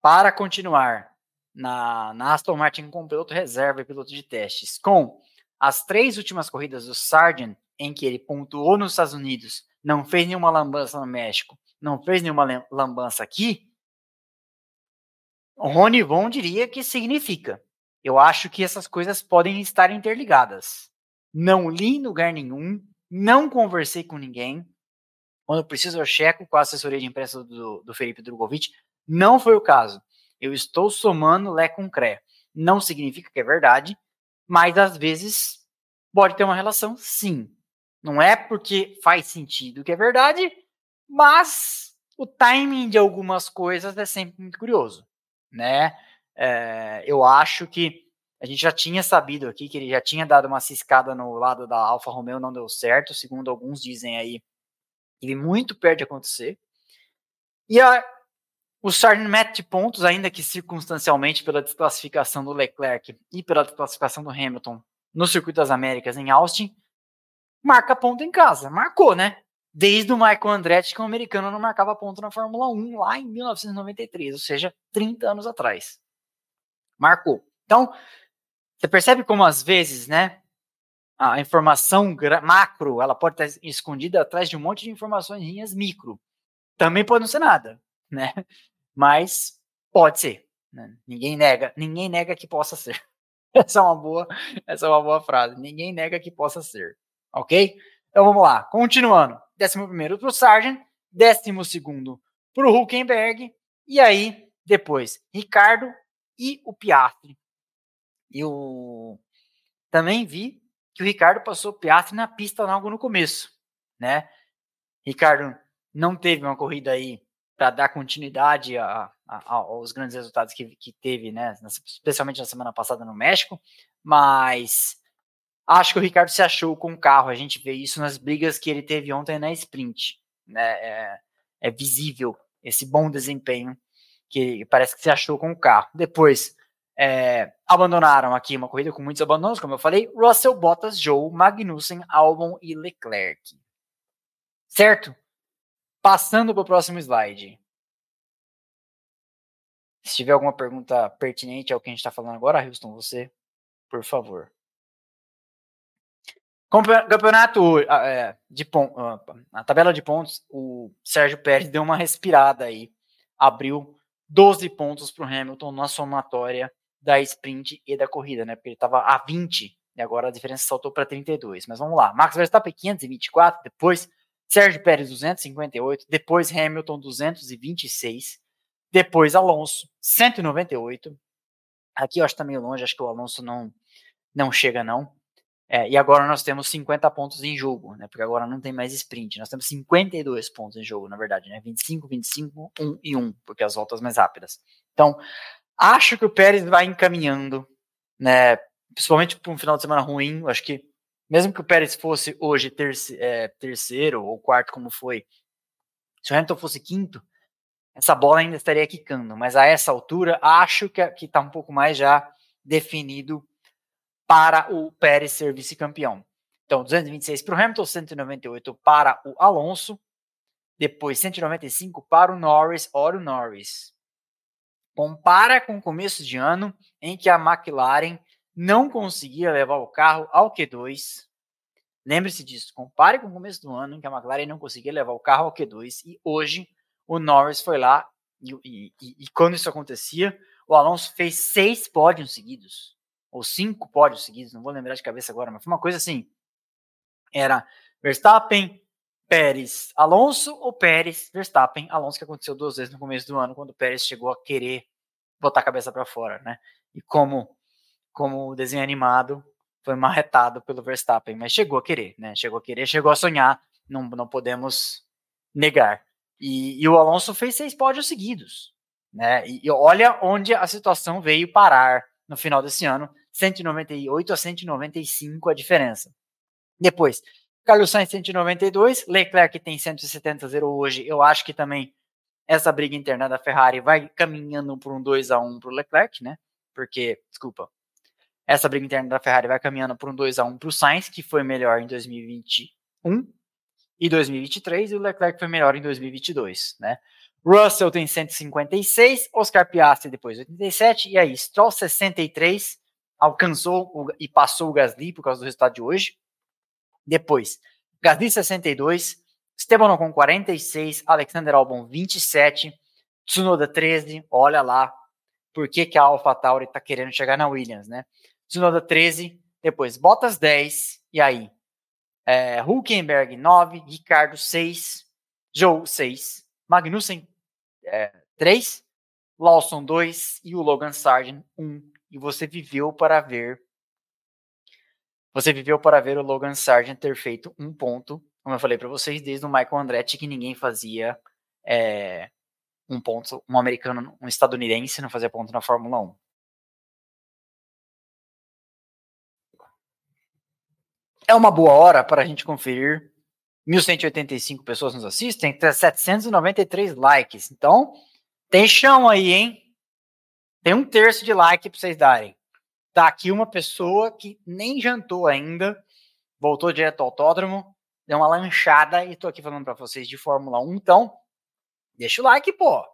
para continuar na, na Aston Martin com piloto reserva e piloto de testes, com as três últimas corridas do Sargent em que ele pontuou nos Estados Unidos, não fez nenhuma lambança no México, não fez nenhuma lambança aqui, o Rony Von diria que significa. Eu acho que essas coisas podem estar interligadas. Não li em lugar nenhum, não conversei com ninguém. Quando preciso, eu checo com a assessoria de imprensa do, do Felipe Drogovic. Não foi o caso. Eu estou somando Lé com Cré. Não significa que é verdade, mas às vezes pode ter uma relação, sim. Não é porque faz sentido que é verdade, mas o timing de algumas coisas é sempre muito curioso, né? É, eu acho que a gente já tinha sabido aqui que ele já tinha dado uma ciscada no lado da Alfa Romeo, não deu certo, segundo alguns dizem aí, ele muito perto de acontecer. E a, o Sargent mete pontos, ainda que circunstancialmente, pela desclassificação do Leclerc e pela desclassificação do Hamilton no Circuito das Américas em Austin, marca ponto em casa. Marcou, né? Desde o Michael Andretti, que o americano não marcava ponto na Fórmula 1 lá em 1993, ou seja, 30 anos atrás. Marcou. Então, você percebe como às vezes, né, a informação macro, ela pode estar escondida atrás de um monte de informações micro. Também pode não ser nada, né? Mas pode ser. Né? Ninguém nega, ninguém nega que possa ser. Essa é uma boa, essa é uma boa frase. Ninguém nega que possa ser, ok? Então vamos lá, continuando. Décimo primeiro para o Sargent, décimo segundo para o Huckenberg e aí depois Ricardo e o Piastri. Eu também vi que o Ricardo passou o Piastri na pista logo no começo, né? Ricardo não teve uma corrida aí para dar continuidade a, a, aos grandes resultados que, que teve, né? Especialmente na semana passada no México, mas acho que o Ricardo se achou com o carro. A gente vê isso nas brigas que ele teve ontem na sprint, né? É, é visível esse bom desempenho que parece que se achou com o carro. Depois é, abandonaram aqui uma corrida com muitos abandonos, como eu falei, Russell, Bottas, Joe, Magnussen, Albon e Leclerc. Certo? Passando para o próximo slide. Se tiver alguma pergunta pertinente ao que a gente está falando agora, Houston, você, por favor. Campeonato é, de pontos, a tabela de pontos, o Sérgio Pérez deu uma respirada aí, abriu 12 pontos para o Hamilton na somatória da sprint e da corrida, né? Porque ele estava a 20 e agora a diferença saltou para 32. Mas vamos lá, Max Verstappen 524, depois Sérgio Pérez 258, depois Hamilton 226, depois Alonso 198. Aqui eu acho que tá meio longe, acho que o Alonso não não chega não. É, e agora nós temos 50 pontos em jogo, né? Porque agora não tem mais sprint. Nós temos 52 pontos em jogo, na verdade, né? 25, 25, 1 e 1, porque as voltas mais rápidas. Então, acho que o Pérez vai encaminhando, né? Principalmente para um final de semana ruim. Acho que mesmo que o Pérez fosse hoje terce, é, terceiro ou quarto, como foi, se o Hamilton fosse quinto, essa bola ainda estaria quicando. Mas a essa altura, acho que está um pouco mais já definido para o Pérez ser vice-campeão. Então, 226 para o Hamilton, 198 para o Alonso, depois 195 para o Norris, Oro Norris. Compara com o começo de ano em que a McLaren não conseguia levar o carro ao Q2. Lembre-se disso. Compare com o começo do ano em que a McLaren não conseguia levar o carro ao Q2 e hoje o Norris foi lá e, e, e, e quando isso acontecia, o Alonso fez seis pódios seguidos ou cinco pódios seguidos, não vou lembrar de cabeça agora, mas foi uma coisa assim. Era Verstappen, Pérez, Alonso ou Pérez, Verstappen, Alonso, que aconteceu duas vezes no começo do ano, quando o Pérez chegou a querer botar a cabeça para fora, né? E como como o desenho animado foi marretado pelo Verstappen, mas chegou a querer, né? Chegou a querer, chegou a sonhar, não, não podemos negar. E, e o Alonso fez seis pódios seguidos, né? E, e olha onde a situação veio parar no final desse ano, 198 a 195 a diferença. Depois, Carlos Sainz 192, Leclerc tem 170 0 hoje. Eu acho que também essa briga interna da Ferrari vai caminhando por um 2 a 1 para o Leclerc, né? Porque, desculpa, essa briga interna da Ferrari vai caminhando por um 2 a 1 para o Sainz, que foi melhor em 2021 e 2023, e o Leclerc foi melhor em 2022, né? Russell tem 156, Oscar Piastri depois 87, e aí Stroll 63, alcançou o, e passou o Gasly por causa do resultado de hoje. Depois, Gasly 62, Esteban Ocon 46, Alexander Albon 27, Tsunoda 13, olha lá por que, que a AlphaTauri está querendo chegar na Williams, né? Tsunoda 13, depois Bottas 10, e aí? É, Hulkenberg 9, Ricardo 6, Joe 6, Magnussen é, 3, Lawson 2 e o Logan Sargent 1 e você viveu para ver. Você viveu para ver o Logan Sargent ter feito um ponto, como eu falei para vocês, desde o Michael Andretti, que ninguém fazia é, um ponto, um americano, um estadunidense não fazia ponto na Fórmula 1. É uma boa hora para a gente conferir. 1.185 pessoas nos assistem, 793 likes. Então, tem chão aí, hein? Tem um terço de like para vocês darem. Tá aqui uma pessoa que nem jantou ainda, voltou direto ao autódromo, deu uma lanchada e tô aqui falando para vocês de Fórmula 1. Então, deixa o like, pô.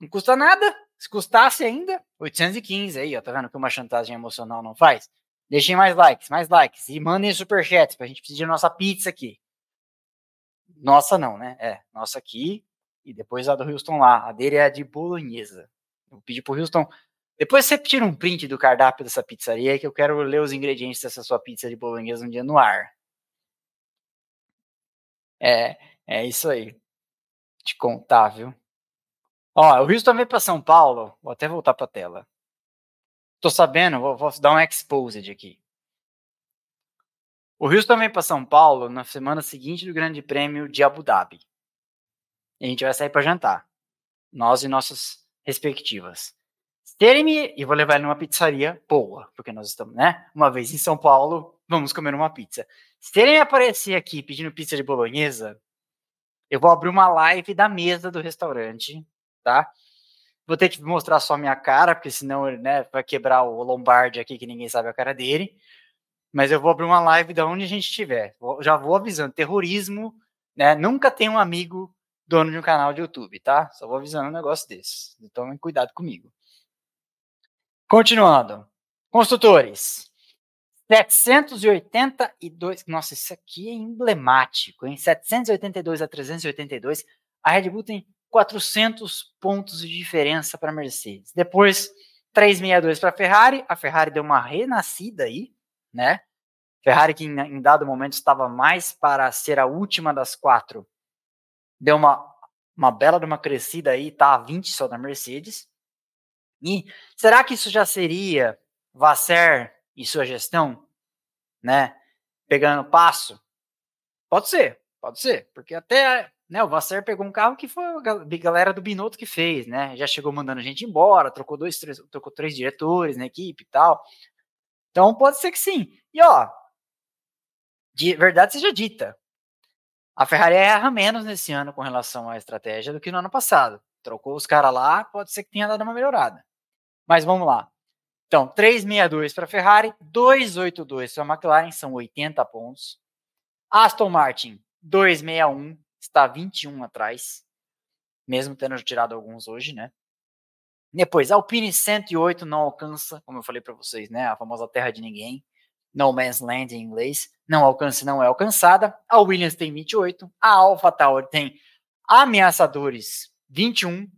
Não custa nada. Se custasse ainda, 815 aí, ó. Tá vendo que uma chantagem emocional não faz? Deixem mais likes, mais likes. E mandem superchats pra gente pedir nossa pizza aqui. Nossa não, né? É, nossa aqui e depois a do Houston lá. A dele é a de bolonhesa. Eu pedi pro Houston. Depois você tira um print do cardápio dessa pizzaria que eu quero ler os ingredientes dessa sua pizza de bolonhesa um dia no ar. É, é isso aí. Te contar, viu? Ó, o Houston veio para São Paulo. Vou até voltar para a tela. Tô sabendo, vou, vou dar um exposed aqui. O Houston vem para São Paulo na semana seguinte do Grande Prêmio de Abu Dhabi. E a gente vai sair para jantar. Nós e nossas respectivas. Terem-me, e vou levar ele numa pizzaria boa, porque nós estamos, né? Uma vez em São Paulo, vamos comer uma pizza. Se terem aparecer aqui pedindo pizza de bolonhesa, eu vou abrir uma live da mesa do restaurante, tá? Vou ter que mostrar só minha cara, porque senão né, vai quebrar o Lombardi aqui, que ninguém sabe a cara dele. Mas eu vou abrir uma live da onde a gente estiver. Já vou avisando, terrorismo, né? Nunca tem um amigo dono de um canal de YouTube, tá? Só vou avisando um negócio desse. Então, cuidado comigo. Continuando. Construtores. 782. Nossa, isso aqui é emblemático, hein? 782 a 382. A Red Bull tem 400 pontos de diferença para a Mercedes. Depois, 362 para a Ferrari. A Ferrari deu uma renascida aí, né? Ferrari, que em, dado momento estava mais para ser a última das quatro, deu uma, uma bela de uma crescida aí, tá a 20 só da Mercedes. E será que isso já seria Vasser e sua gestão, né? Pegando passo? Pode ser, pode ser, porque até né, o Vasser pegou um carro que foi a galera do Binotto que fez, né? Já chegou mandando gente embora, trocou dois, três, trocou três diretores na equipe e tal. Então pode ser que sim. E ó, de verdade seja dita, a Ferrari erra menos nesse ano com relação à estratégia do que no ano passado. Trocou os caras lá, pode ser que tenha dado uma melhorada. Mas vamos lá. Então, 362 para a Ferrari, 282 para a McLaren, são 80 pontos. Aston Martin, 261, está 21 atrás, mesmo tendo tirado alguns hoje, né? Depois, Alpine 108 não alcança, como eu falei para vocês, né? A famosa terra de ninguém. No Man's Land em inglês. Não alcança não é alcançada. A Williams tem 28. A Alpha Tauri tem ameaçadores 21.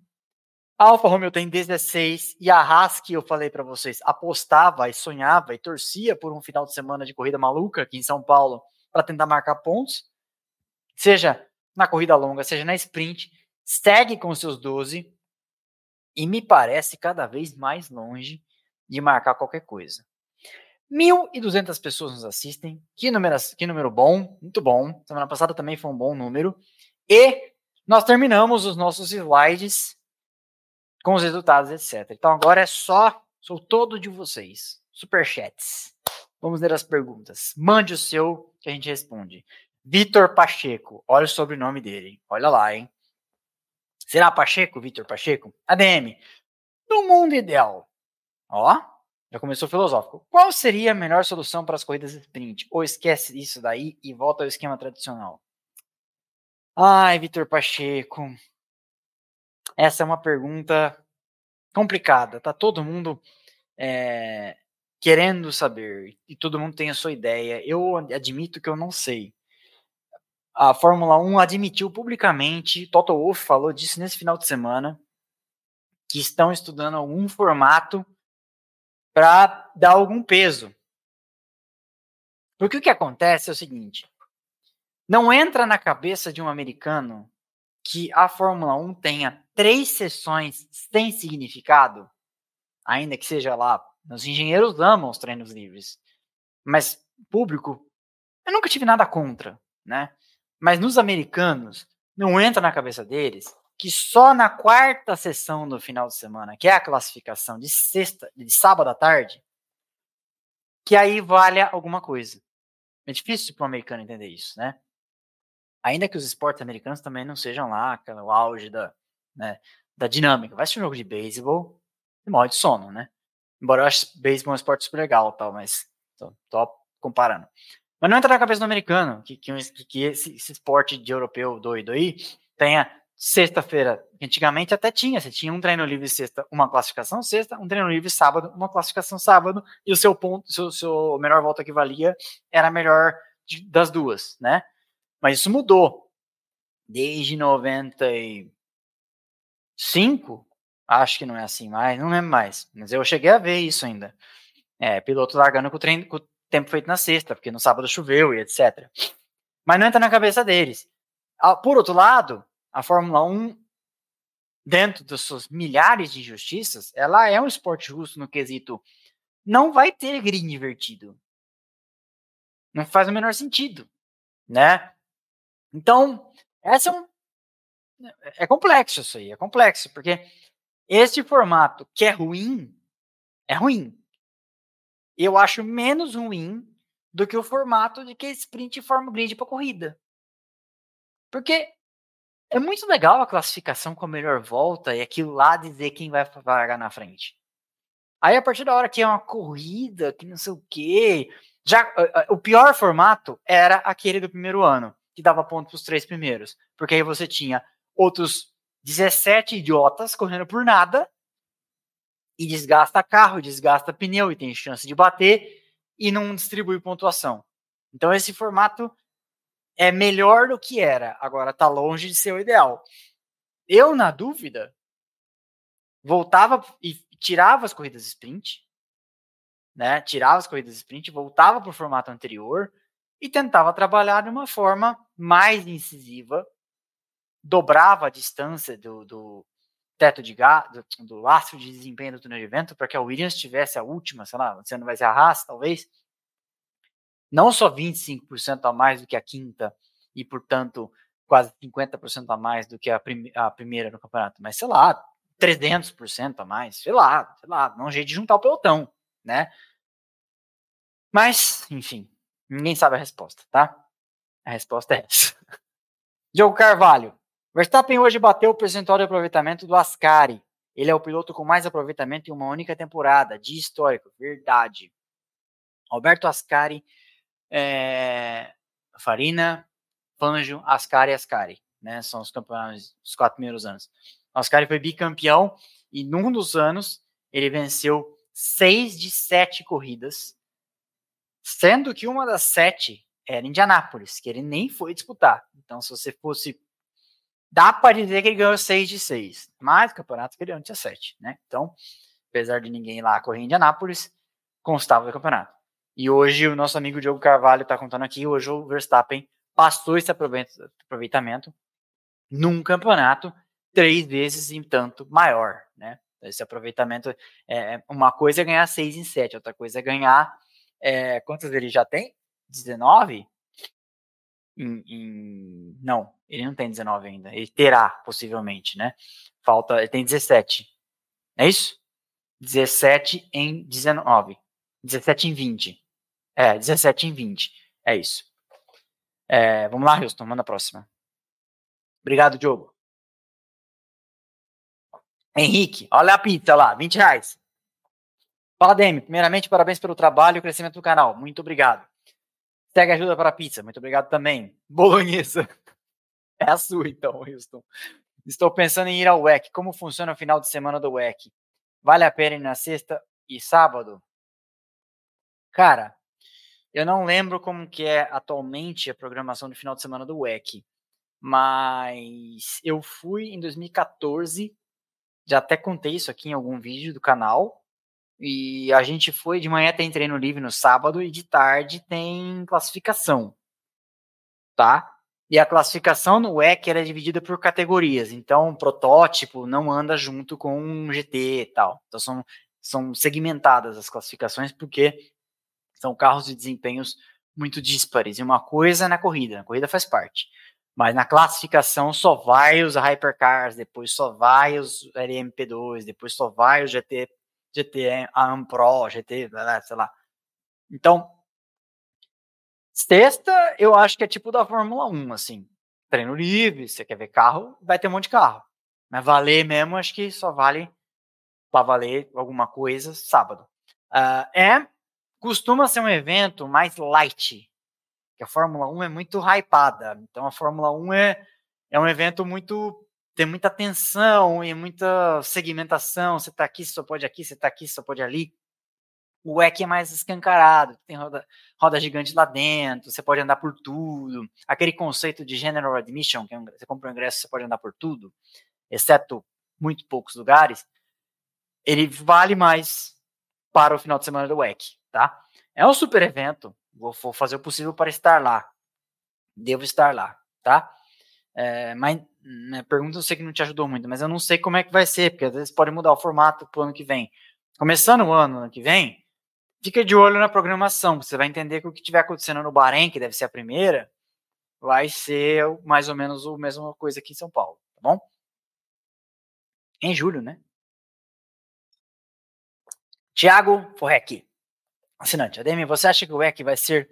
A Alfa Romeo tem 16 e a Haas, que eu falei para vocês, apostava e sonhava e torcia por um final de semana de corrida maluca aqui em São Paulo para tentar marcar pontos, seja na corrida longa, seja na sprint, segue com seus 12, e me parece cada vez mais longe de marcar qualquer coisa. 1.200 pessoas nos assistem. Que número, que número bom, muito bom. Semana passada também foi um bom número. E nós terminamos os nossos slides com os resultados, etc. Então agora é só, sou todo de vocês. Superchats. Vamos ler as perguntas. Mande o seu que a gente responde. Vitor Pacheco, olha o sobrenome dele. Olha lá, hein? Será Pacheco, Vitor Pacheco? ADM. No mundo ideal. Ó, já começou filosófico. Qual seria a melhor solução para as corridas sprint? Ou esquece isso daí e volta ao esquema tradicional? Ai, Vitor Pacheco. Essa é uma pergunta complicada. Tá todo mundo é, querendo saber e todo mundo tem a sua ideia. Eu admito que eu não sei a Fórmula 1 admitiu publicamente, Toto Wolff falou disso nesse final de semana, que estão estudando algum formato para dar algum peso. Porque o que acontece é o seguinte: não entra na cabeça de um americano que a Fórmula 1 tenha três sessões sem significado, ainda que seja lá. Os engenheiros amam os treinos livres, mas público, eu nunca tive nada contra, né? Mas nos americanos, não entra na cabeça deles que só na quarta sessão do final de semana, que é a classificação de sexta, de sábado à tarde, que aí vale alguma coisa. É difícil para o americano entender isso, né? Ainda que os esportes americanos também não sejam lá o auge da, né, da dinâmica. Vai ser um jogo de beisebol e morre de sono, né? Embora eu ache beisebol um esporte super legal, tal, mas tô, tô comparando. Mas não entra na cabeça do americano que, que, que esse, esse, esporte de europeu doido aí tenha sexta-feira. Antigamente até tinha, você tinha um treino livre sexta, uma classificação sexta, um treino livre sábado, uma classificação sábado, e o seu ponto, seu, seu melhor volta que valia era a melhor de, das duas, né? Mas isso mudou desde 90 e 5, acho que não é assim mais, não lembro mais, mas eu cheguei a ver isso ainda. É, piloto largando com o, treino, com tempo feito na sexta, porque no sábado choveu e etc. Mas não entra na cabeça deles. Por outro lado, a Fórmula 1, dentro das suas milhares de injustiças, ela é um esporte justo no quesito. Não vai ter grid invertido. Não faz o menor sentido, né? Então, essa é um. É complexo isso aí, é complexo, porque esse formato que é ruim, é ruim. Eu acho menos ruim do que o formato de que sprint forma grid para corrida. Porque é muito legal a classificação com a melhor volta e aquilo lá dizer quem vai largar na frente. Aí, a partir da hora que é uma corrida, que não sei o quê. Já, o pior formato era aquele do primeiro ano, que dava ponto para os três primeiros. Porque aí você tinha outros 17 idiotas correndo por nada e desgasta carro, desgasta pneu e tem chance de bater e não distribui pontuação. Então esse formato é melhor do que era, agora está longe de ser o ideal. Eu, na dúvida, voltava e tirava as corridas sprint, né? Tirava as corridas sprint, voltava para o formato anterior e tentava trabalhar de uma forma mais incisiva dobrava a distância do, do teto de gás, do, lastro de desempenho do túnel de vento, para que a Williams tivesse a última, sei lá, você não vai ser a Haas, talvez, não só 25% a mais do que a quinta, e portanto quase 50% a mais do que a, a primeira no campeonato, mas sei lá, 300% a mais, sei lá, sei lá, não é um jeito de juntar o pelotão, né? Mas, enfim, ninguém sabe a resposta, tá? A resposta é essa. Diogo Carvalho, Verstappen hoje bateu o percentual de aproveitamento do Ascari. Ele é o piloto com mais aproveitamento em uma única temporada, de histórico, verdade. Alberto Ascari, é, Farina, Fangio, Ascari Ascari, né? São os campeões dos quatro primeiros anos. Ascari foi bicampeão e num dos anos ele venceu seis de sete corridas, sendo que uma das sete era Indianápolis, que ele nem foi disputar. Então, se você fosse dá para dizer que ele ganhou 6 de 6, mas o campeonato que ele ganhou tinha 7, né? Então, apesar de ninguém lá correr em Indianápolis, constava do campeonato. E hoje o nosso amigo Diogo Carvalho está contando aqui, hoje o Verstappen passou esse aproveitamento num campeonato três vezes em tanto maior, né? Esse aproveitamento é uma coisa é ganhar 6 em 7, outra coisa é ganhar é, quantos ele já tem? 19? Em, em, não, ele não tem 19 ainda. Ele terá, possivelmente, né? Falta. Ele tem 17. É isso? 17 em 19. 17 em 20. É, 17 em 20. É isso. É, vamos lá, Houston, manda a próxima. Obrigado, Diogo. Henrique, olha a pizza lá, 20 reais. Fala, Demi. Primeiramente, parabéns pelo trabalho e o crescimento do canal. Muito obrigado. Segue ajuda para pizza. Muito obrigado também. Bolonhesa. É a sua, então, Houston. Estou pensando em ir ao WEC. Como funciona o final de semana do WEC? Vale a pena ir na sexta e sábado? Cara, eu não lembro como que é atualmente a programação do final de semana do WEC, mas eu fui em 2014, já até contei isso aqui em algum vídeo do canal, e a gente foi de manhã tem treino livre no sábado e de tarde tem classificação, tá? E a classificação no WEC era dividida por categorias. Então, protótipo não anda junto com um GT e tal. Então, são, são segmentadas as classificações porque são carros de desempenhos muito díspares. E uma coisa é na corrida, a corrida faz parte. Mas na classificação só vai os Hypercars, depois só vai os LMP2, depois só vai os GT GT AM Pro, GT, sei lá. Então, sexta, eu acho que é tipo da Fórmula 1, assim. Treino livre, você quer ver carro, vai ter um monte de carro. Mas valer mesmo, acho que só vale para valer alguma coisa sábado. Uh, é, costuma ser um evento mais light, que a Fórmula 1 é muito hypada. Então a Fórmula 1 é, é um evento muito tem muita tensão e muita segmentação. Você está aqui, só pode aqui, você está aqui, só pode ali. O WEC é mais escancarado, tem roda, roda gigante lá dentro, você pode andar por tudo. Aquele conceito de General Admission, que é um, você compra um ingresso, você pode andar por tudo, exceto muito poucos lugares, ele vale mais para o final de semana do WEC, tá? É um super evento, vou, vou fazer o possível para estar lá. Devo estar lá, tá? É, mas né, pergunta eu sei que não te ajudou muito, mas eu não sei como é que vai ser, porque às vezes pode mudar o formato para o ano que vem. Começando o ano, ano que vem, fica de olho na programação. Você vai entender que o que estiver acontecendo no Bahrein, que deve ser a primeira, vai ser mais ou menos a mesma coisa aqui em São Paulo, tá bom? Em julho, né? Tiago Forrec, assinante. Ademir, você acha que o EC vai ser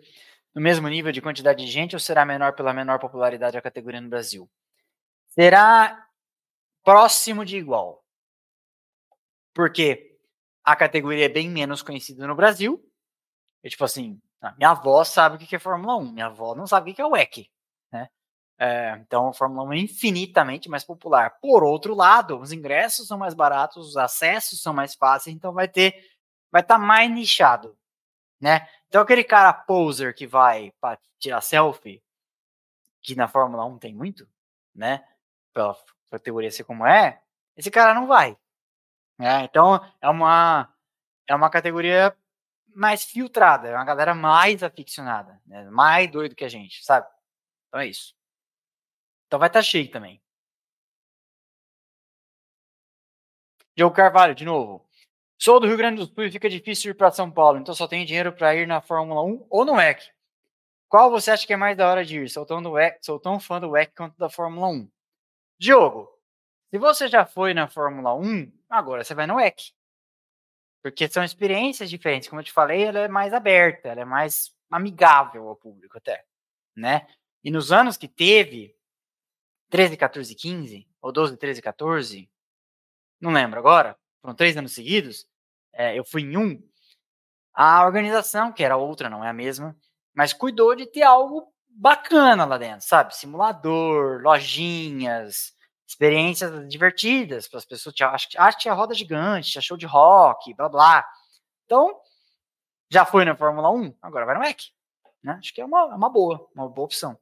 no mesmo nível de quantidade de gente ou será menor pela menor popularidade da categoria no Brasil? Será próximo de igual. Porque a categoria é bem menos conhecida no Brasil. E, tipo assim, minha avó sabe o que é Fórmula 1, minha avó não sabe o que é WEC. Né? É, então, a Fórmula 1 é infinitamente mais popular. Por outro lado, os ingressos são mais baratos, os acessos são mais fáceis, então vai ter, vai estar tá mais nichado, né? Então, aquele cara poser que vai para tirar selfie, que na Fórmula 1 tem muito, né? Pela categoria ser como é, esse cara não vai. Né? Então, é uma, é uma categoria mais filtrada, é uma galera mais aficionada, né? mais doido que a gente, sabe? Então é isso. Então vai estar tá cheio também. Diogo Carvalho, de novo. Sou do Rio Grande do Sul e fica difícil ir para São Paulo, então só tenho dinheiro para ir na Fórmula 1 ou no WEC. Qual você acha que é mais da hora de ir? Sou tão, do WEC, sou tão fã do WEC quanto da Fórmula 1. Diogo, se você já foi na Fórmula 1, agora você vai no WEC. Porque são experiências diferentes. Como eu te falei, ela é mais aberta, ela é mais amigável ao público até, né? E nos anos que teve, 13, 14, 15, ou 12, 13, 14, não lembro agora, foram três anos seguidos, é, eu fui em um, a organização, que era outra, não é a mesma, mas cuidou de ter algo bacana lá dentro, sabe? Simulador, lojinhas, experiências divertidas para as pessoas. Acho, que tinha roda gigante, tinha show de rock, blá blá. Então, já foi na Fórmula 1, agora vai no EC. Né? Acho que é uma, uma boa, uma boa opção.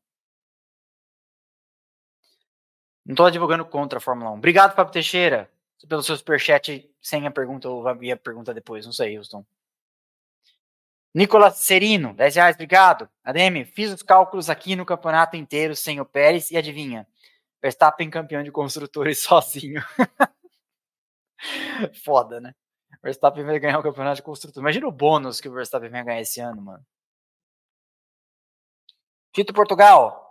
Não estou advogando contra a Fórmula 1. Obrigado, Fábio Teixeira, pelo seu superchat sem a pergunta ou a pergunta depois. Não sei, Houston. Nicolas Serino, 10 reais, obrigado. ADM, fiz os cálculos aqui no campeonato inteiro sem o Pérez e adivinha? Verstappen campeão de construtores sozinho. Foda, né? Verstappen vai ganhar o campeonato de construtores. Imagina o bônus que o Verstappen vai ganhar esse ano, mano. Tito Portugal,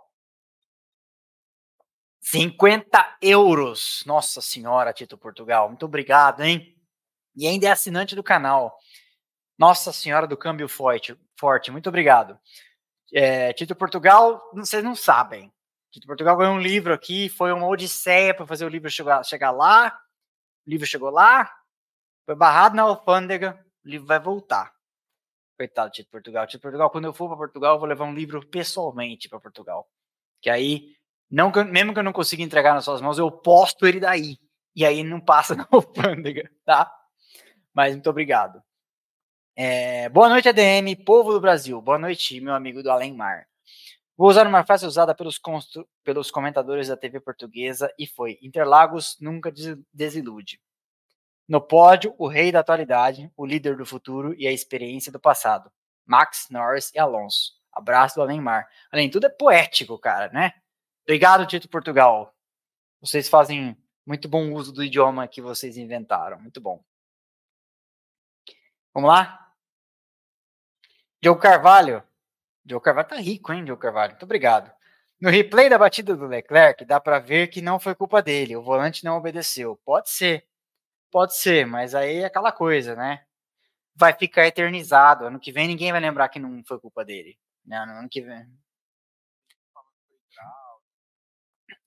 50 euros. Nossa senhora, Tito Portugal. Muito obrigado, hein? E ainda é assinante do canal. Nossa senhora do câmbio forte. forte. Muito obrigado. É, Tito Portugal, vocês não sabem. Tito Portugal ganhou um livro aqui. Foi uma odisseia para fazer o livro chegar, chegar lá. O livro chegou lá. Foi barrado na alfândega. O livro vai voltar. Coitado Tito Portugal. Tito Portugal, quando eu for para Portugal, eu vou levar um livro pessoalmente para Portugal. Que aí não mesmo que eu não consiga entregar nas suas mãos, eu posto ele daí. E aí não passa na alfândega, tá? Mas muito obrigado. É, boa noite, ADM, povo do Brasil. Boa noite, meu amigo do Além Mar. Vou usar uma frase usada pelos, pelos comentadores da TV portuguesa e foi: Interlagos nunca desilude. No pódio, o rei da atualidade, o líder do futuro e a experiência do passado. Max, Norris e Alonso. Abraço do Além Mar. Além tudo, é poético, cara, né? Obrigado, Tito Portugal. Vocês fazem muito bom uso do idioma que vocês inventaram. Muito bom. Vamos lá? Diogo Carvalho. Diogo Carvalho tá rico, hein, Diogo Carvalho? Muito obrigado. No replay da batida do Leclerc, dá para ver que não foi culpa dele. O volante não obedeceu. Pode ser. Pode ser, mas aí é aquela coisa, né? Vai ficar eternizado. Ano que vem ninguém vai lembrar que não foi culpa dele. Né? No ano que vem.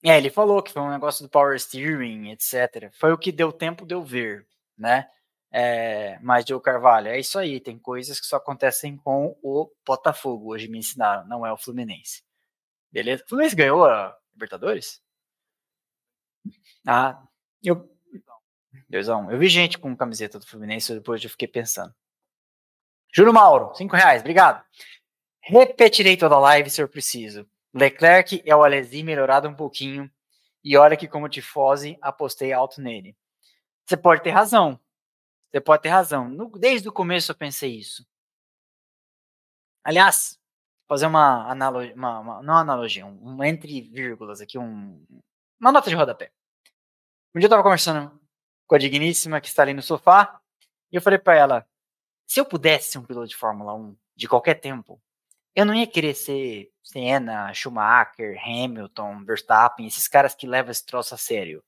É, ele falou que foi um negócio do power steering, etc. Foi o que deu tempo de eu ver, né? É, mas, Joe Carvalho, é isso aí. Tem coisas que só acontecem com o Botafogo. Hoje me ensinaram, não é o Fluminense. Beleza? O Fluminense ganhou a Libertadores? Ah, eu. 2x1. Um. Eu vi gente com camiseta do Fluminense depois eu fiquei pensando. Júlio Mauro, 5 reais, obrigado. Repetirei toda a live se eu preciso. Leclerc é o Alesi melhorado um pouquinho. E olha que como tifose, apostei alto nele. Você pode ter razão. Você pode ter razão. No, desde o começo eu pensei isso. Aliás, fazer uma analogia, uma, uma, não analogia, um, um, entre vírgulas aqui, um, uma nota de rodapé. Um dia eu tava conversando com a digníssima que está ali no sofá, e eu falei para ela, se eu pudesse ser um piloto de Fórmula 1 de qualquer tempo, eu não ia querer ser Senna, Schumacher, Hamilton, Verstappen, esses caras que levam esse troço a sério.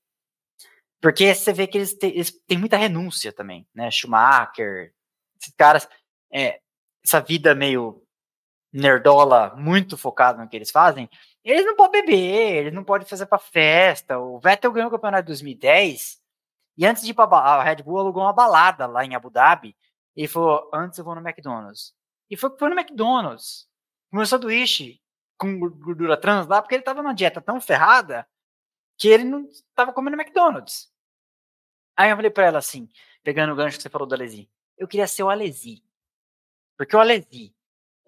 Porque você vê que eles, têm, eles têm muita renúncia também, né? Schumacher, esses caras, é, essa vida meio nerdola, muito focada no que eles fazem, eles não podem beber, eles não podem fazer pra festa. O Vettel ganhou o campeonato de 2010 e antes de ir pra a Red Bull alugou uma balada lá em Abu Dhabi e falou: Antes eu vou no McDonald's. E foi, foi no McDonald's. Comeu sanduíche com gordura trans lá porque ele tava numa dieta tão ferrada que ele não tava comendo McDonald's. Aí eu falei pra ela assim, pegando o gancho que você falou do Alesi, eu queria ser o Alesi. Porque o Alesi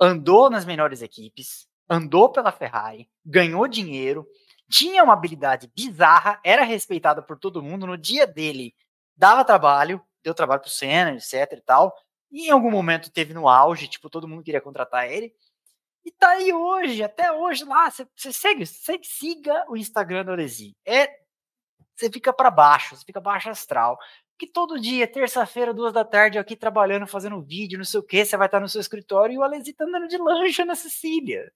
andou nas melhores equipes, andou pela Ferrari, ganhou dinheiro, tinha uma habilidade bizarra, era respeitado por todo mundo. No dia dele, dava trabalho, deu trabalho pro Senna, etc e tal. E em algum momento teve no auge, tipo, todo mundo queria contratar ele. E tá aí hoje, até hoje lá, você segue, você siga o Instagram do Alesi. É, você fica para baixo, você fica baixo astral. Que todo dia, terça-feira, duas da tarde, aqui trabalhando, fazendo vídeo, não sei o que, você vai estar no seu escritório e o Alesi tá andando de lancha na Sicília.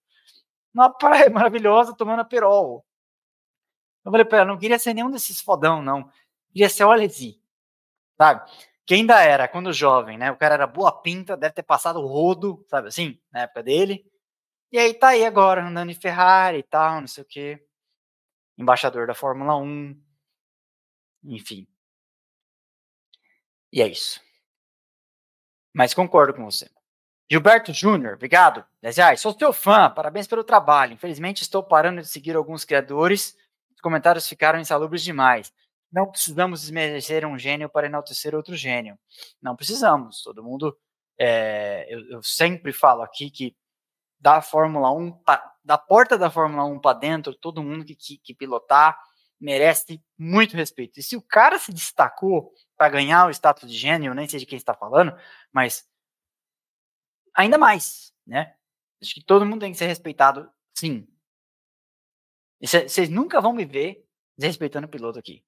Numa praia maravilhosa, tomando a perol. Eu falei pra ela, não queria ser nenhum desses fodão, não. Queria ser o Alesi. Sabe? Que ainda era, quando jovem, né? O cara era boa pinta, deve ter passado o rodo, sabe assim, na época dele. E aí tá aí agora, andando em Ferrari e tal, não sei o quê. Embaixador da Fórmula 1. Enfim. E é isso. Mas concordo com você. Gilberto Júnior, obrigado. 10 reais. Sou teu fã, parabéns pelo trabalho. Infelizmente estou parando de seguir alguns criadores os comentários ficaram insalubres demais. Não precisamos desmerecer um gênio para enaltecer outro gênio. Não precisamos. Todo mundo. É, eu, eu, sempre falo aqui que da Fórmula 1, pra, da porta da Fórmula 1 para dentro, todo mundo que, que, que pilotar merece muito respeito. E se o cara se destacou para ganhar o status de gênio, nem sei de quem está falando, mas ainda mais, né? Acho que todo mundo tem que ser respeitado, sim. Vocês nunca vão me ver desrespeitando o piloto aqui.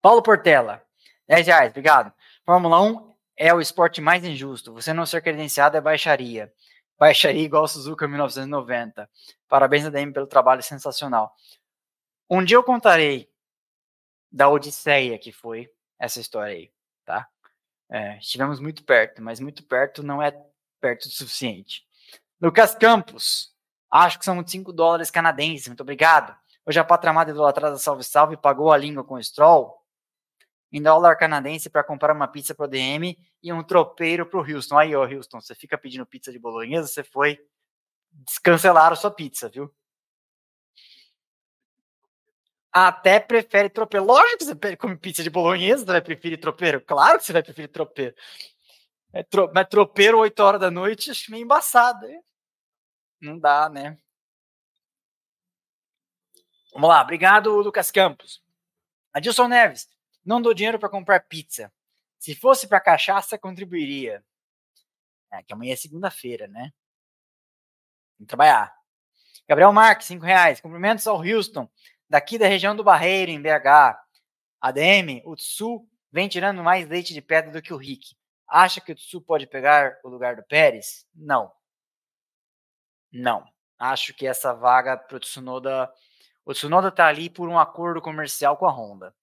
Paulo Portela, 10 reais, obrigado. Fórmula 1 é o esporte mais injusto. Você não ser credenciado é baixaria. Baixaria igual Suzuka 1990. Parabéns a DM pelo trabalho sensacional. Um dia eu contarei da odisseia que foi essa história aí, tá? É, estivemos muito perto, mas muito perto não é perto o suficiente. Lucas Campos, Acho que são 5 dólares canadenses. Muito obrigado. Hoje a pátria amada idolatrada Salve Salve pagou a língua com o Stroll em dólar canadense para comprar uma pizza pro DM e um tropeiro pro Houston. Aí, ó, Houston, você fica pedindo pizza de bolonhesa, você foi descancelar a sua pizza, viu? Até prefere tropeiro. Lógico que você come pizza de bolonhesa, você vai preferir tropeiro. Claro que você vai preferir tropeiro. É tro... Mas tropeiro 8 horas da noite, acho meio embaçado. Hein? Não dá, né? Vamos lá, obrigado, Lucas Campos. Adilson Neves, não dou dinheiro para comprar pizza. Se fosse para cachaça, contribuiria. É, que amanhã é segunda-feira, né? Que trabalhar. Gabriel Marques, 5 reais. Cumprimentos ao Houston, daqui da região do Barreiro, em BH. ADM, o Tsu vem tirando mais leite de pedra do que o Rick. Acha que o Tsu pode pegar o lugar do Pérez? Não. Não. Acho que essa vaga para o Tsunoda. O Tsunoda está ali por um acordo comercial com a Honda.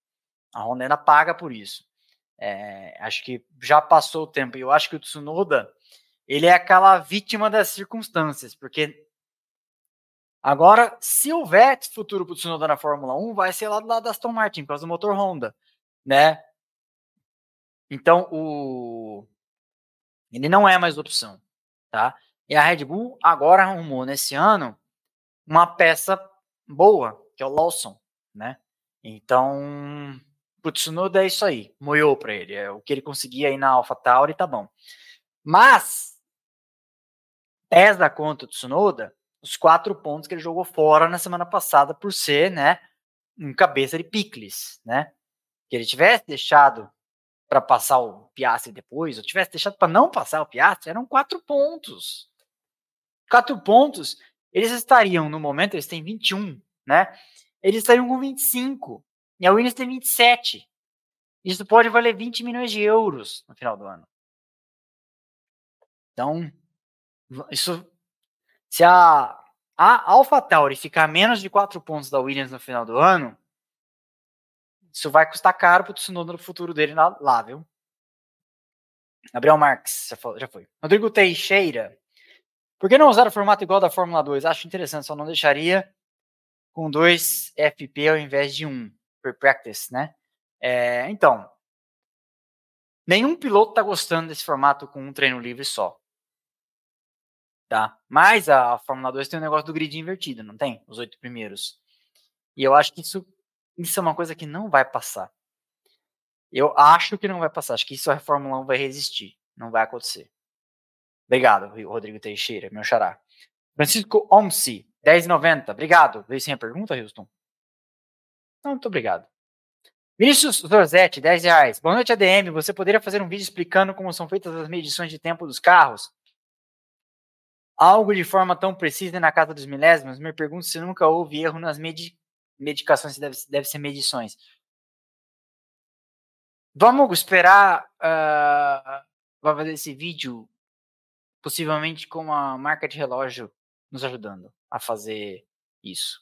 A Honda ainda paga por isso. É, acho que já passou o tempo. E eu acho que o Tsunoda ele é aquela vítima das circunstâncias, porque agora, se houver futuro para o Tsunoda na Fórmula 1, vai ser lá do lado da Aston Martin, por causa do motor Honda, né? Então, o ele não é mais opção, tá? E a Red Bull agora arrumou nesse ano uma peça boa, que é o Lawson, né? Então, o Tsunoda é isso aí, moiou para ele, é o que ele conseguia aí na AlphaTauri, tá bom. Mas pesa contra o Tsunoda os quatro pontos que ele jogou fora na semana passada por ser, né, um cabeça de picles, né? que ele tivesse deixado para passar o Piastri depois, ou tivesse deixado para não passar o Piastri, eram quatro pontos. Quatro pontos, eles estariam, no momento, eles têm 21, né? Eles estariam com 25. E a Williams tem 27. Isso pode valer 20 milhões de euros no final do ano. Então, isso. Se a, a AlphaTauri ficar menos de 4 pontos da Williams no final do ano, isso vai custar caro pro Tsunoda no futuro dele lá, lá viu? Gabriel Marques, já foi. Rodrigo Teixeira. Por que não usar o formato igual da Fórmula 2? Acho interessante, só não deixaria com dois FP ao invés de um, per practice, né? É, então, nenhum piloto está gostando desse formato com um treino livre só. Tá? Mas a Fórmula 2 tem o um negócio do grid invertido, não tem? Os oito primeiros. E eu acho que isso isso é uma coisa que não vai passar. Eu acho que não vai passar. Acho que isso a Fórmula 1 vai resistir. Não vai acontecer. Obrigado, Rodrigo Teixeira, meu xará. Francisco Omsi, 10,90. Obrigado. Veio sem a pergunta, Houston? Não, muito obrigado. Vinícius Zorzetti, 10 reais. Boa noite, ADM. Você poderia fazer um vídeo explicando como são feitas as medições de tempo dos carros? Algo de forma tão precisa na casa dos milésimos? Me pergunto se nunca houve erro nas medi medicações deve, deve ser medições. Vamos esperar uh, fazer esse vídeo, possivelmente com a marca de relógio nos ajudando a fazer isso.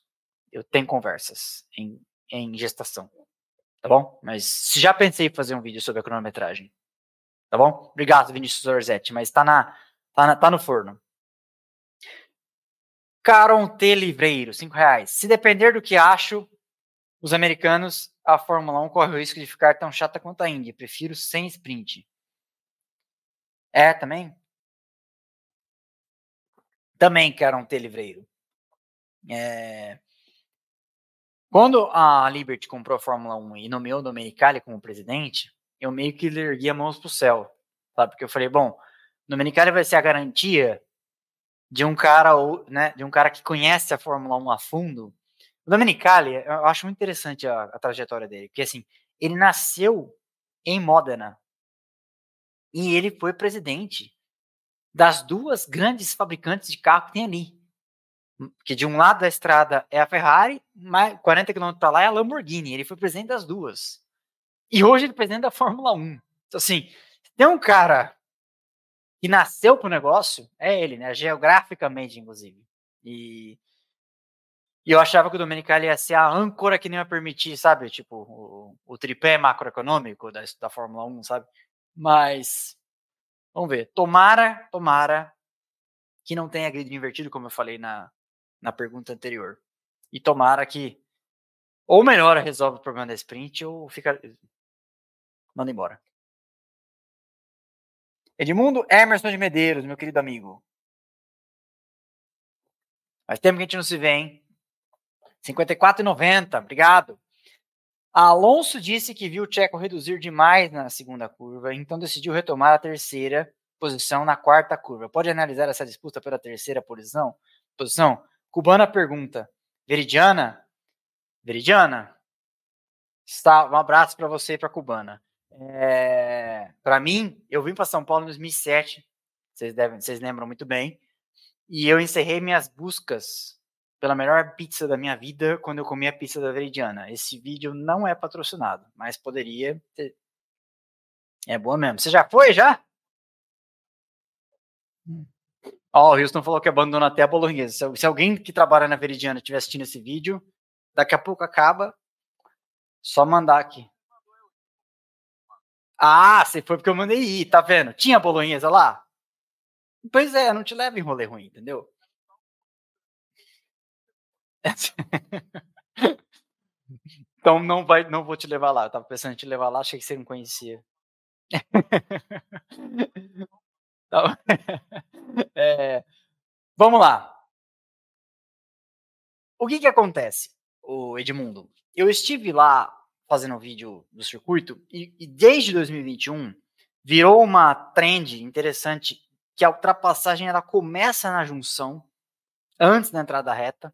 Eu tenho conversas em, em gestação, tá bom? Mas já pensei em fazer um vídeo sobre a cronometragem, tá bom? Obrigado, Vinícius Orzetti, mas tá, na, tá, na, tá no forno. Caron T. Livreiro, 5 reais. Se depender do que acho, os americanos, a Fórmula 1 corre o risco de ficar tão chata quanto a Indy. Prefiro sem sprint. É, também? Também Caron T. Livreiro. É... Quando a Liberty comprou a Fórmula 1 e nomeou o Domenicali como presidente, eu meio que ergui a mãos pro céu, sabe? Porque eu falei, bom, Domenicali vai ser a garantia de um cara ou né, de um cara que conhece a Fórmula 1 a fundo. O Domenicali, eu acho muito interessante a, a trajetória dele, porque assim, ele nasceu em Modena e ele foi presidente das duas grandes fabricantes de carro que tem ali. Que de um lado da estrada é a Ferrari, mais 40 km para lá é a Lamborghini. Ele foi presidente das duas. E hoje ele é presidente da Fórmula 1. Então, assim, tem um cara que nasceu pro negócio é ele, né? Geograficamente, inclusive. E, e eu achava que o Domenicali ia ser a âncora que nem ia permitir, sabe? Tipo, o, o tripé macroeconômico da, da Fórmula 1, sabe? Mas, vamos ver. Tomara, tomara que não tenha grid invertido, como eu falei na, na pergunta anterior. E tomara que ou melhora, resolve o problema da sprint, ou fica. Manda embora. Edmundo Emerson de Medeiros, meu querido amigo. Faz tempo que a gente não se vê, hein? 54,90, obrigado. Alonso disse que viu o Checo reduzir demais na segunda curva, então decidiu retomar a terceira posição na quarta curva. Pode analisar essa disputa pela terceira posição? Posição. Cubana pergunta: Veridiana? Veridiana? Está, um abraço para você e para Cubana. É, para mim, eu vim para São Paulo em 2007, vocês, devem, vocês lembram muito bem, e eu encerrei minhas buscas pela melhor pizza da minha vida quando eu comi a pizza da Veridiana. Esse vídeo não é patrocinado, mas poderia ter. É boa mesmo. Você já foi, já? Ó, oh, o Houston falou que abandona até a bolonhesa. Se, se alguém que trabalha na Veridiana estiver assistindo esse vídeo, daqui a pouco acaba. Só mandar aqui. Ah, você foi porque eu mandei ir, tá vendo? Tinha bolonhesa lá? Pois é, não te leva em rolê ruim, entendeu? então não vai, não vou te levar lá. Eu tava pensando em te levar lá, achei que você não conhecia. então, é, vamos lá. O que que acontece, o Edmundo? Eu estive lá fazendo vídeo do circuito, e, e desde 2021 virou uma trend interessante que a ultrapassagem ela começa na junção, antes da entrada da reta.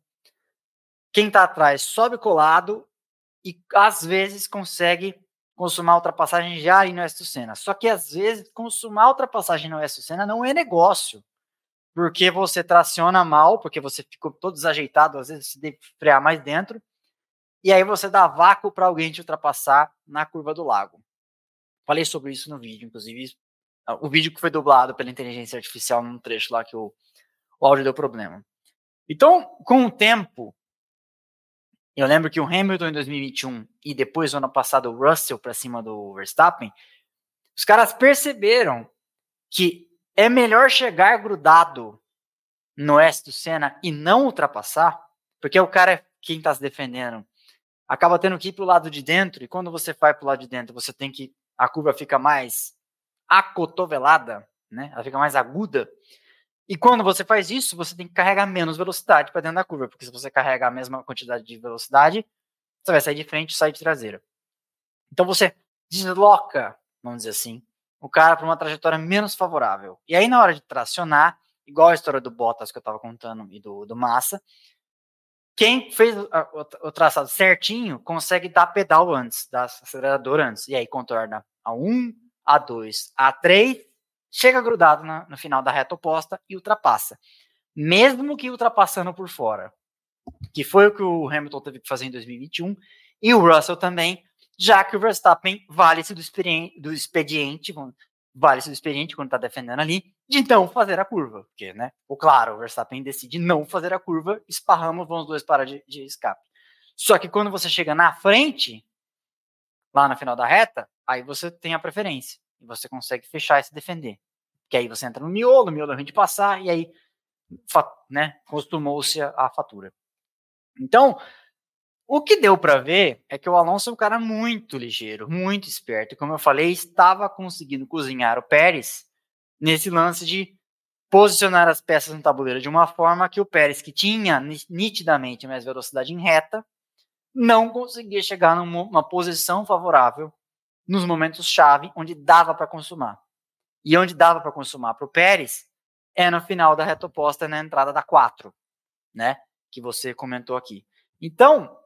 Quem está atrás sobe colado e às vezes consegue consumar ultrapassagem já aí no Oeste Senna. Só que às vezes consumar ultrapassagem no Oeste Senna não é negócio. Porque você traciona mal, porque você ficou todo desajeitado, às vezes você deve frear mais dentro, e aí você dá vácuo para alguém te ultrapassar na curva do lago. Falei sobre isso no vídeo, inclusive o vídeo que foi dublado pela inteligência artificial num trecho lá que o, o áudio deu problema. Então, com o tempo, eu lembro que o Hamilton em 2021 e depois, no ano passado, o Russell para cima do Verstappen, os caras perceberam que é melhor chegar grudado no S do Senna e não ultrapassar, porque o cara, quem está se defendendo, acaba tendo que ir para o lado de dentro, e quando você vai para o lado de dentro, você tem que. A curva fica mais acotovelada, né? Ela fica mais aguda. E quando você faz isso, você tem que carregar menos velocidade para dentro da curva, porque se você carrega a mesma quantidade de velocidade, você vai sair de frente e sair de traseira. Então você desloca, vamos dizer assim, o cara para uma trajetória menos favorável. E aí na hora de tracionar, igual a história do Bottas que eu estava contando e do, do Massa, quem fez o, traçado certinho consegue dar pedal antes, dar acelerador antes, e aí contorna a 1, a 2, a 3 chega grudado na, no final da reta oposta e ultrapassa. Mesmo que ultrapassando por fora. Que foi o que o Hamilton teve que fazer em 2021 e o Russell também, já que o Verstappen vale-se do, do expediente, vale-se do expediente quando está defendendo ali, de não fazer a curva. Porque, né? Ou claro, o Verstappen decide não fazer a curva, esparramos, vão os dois parar de, de escape. Só que quando você chega na frente, lá no final da reta, aí você tem a preferência e você consegue fechar e se defender. Que aí você entra no miolo, o miolo é ruim de passar, e aí né, costumou-se a, a fatura. Então, o que deu para ver é que o Alonso é um cara muito ligeiro, muito esperto. Como eu falei, estava conseguindo cozinhar o Pérez nesse lance de posicionar as peças no tabuleiro de uma forma que o Pérez, que tinha nitidamente mais velocidade em reta, não conseguia chegar numa posição favorável nos momentos-chave onde dava para consumar. E onde dava para consumar para o Pérez é no final da reta oposta, na entrada da 4, né? Que você comentou aqui. Então,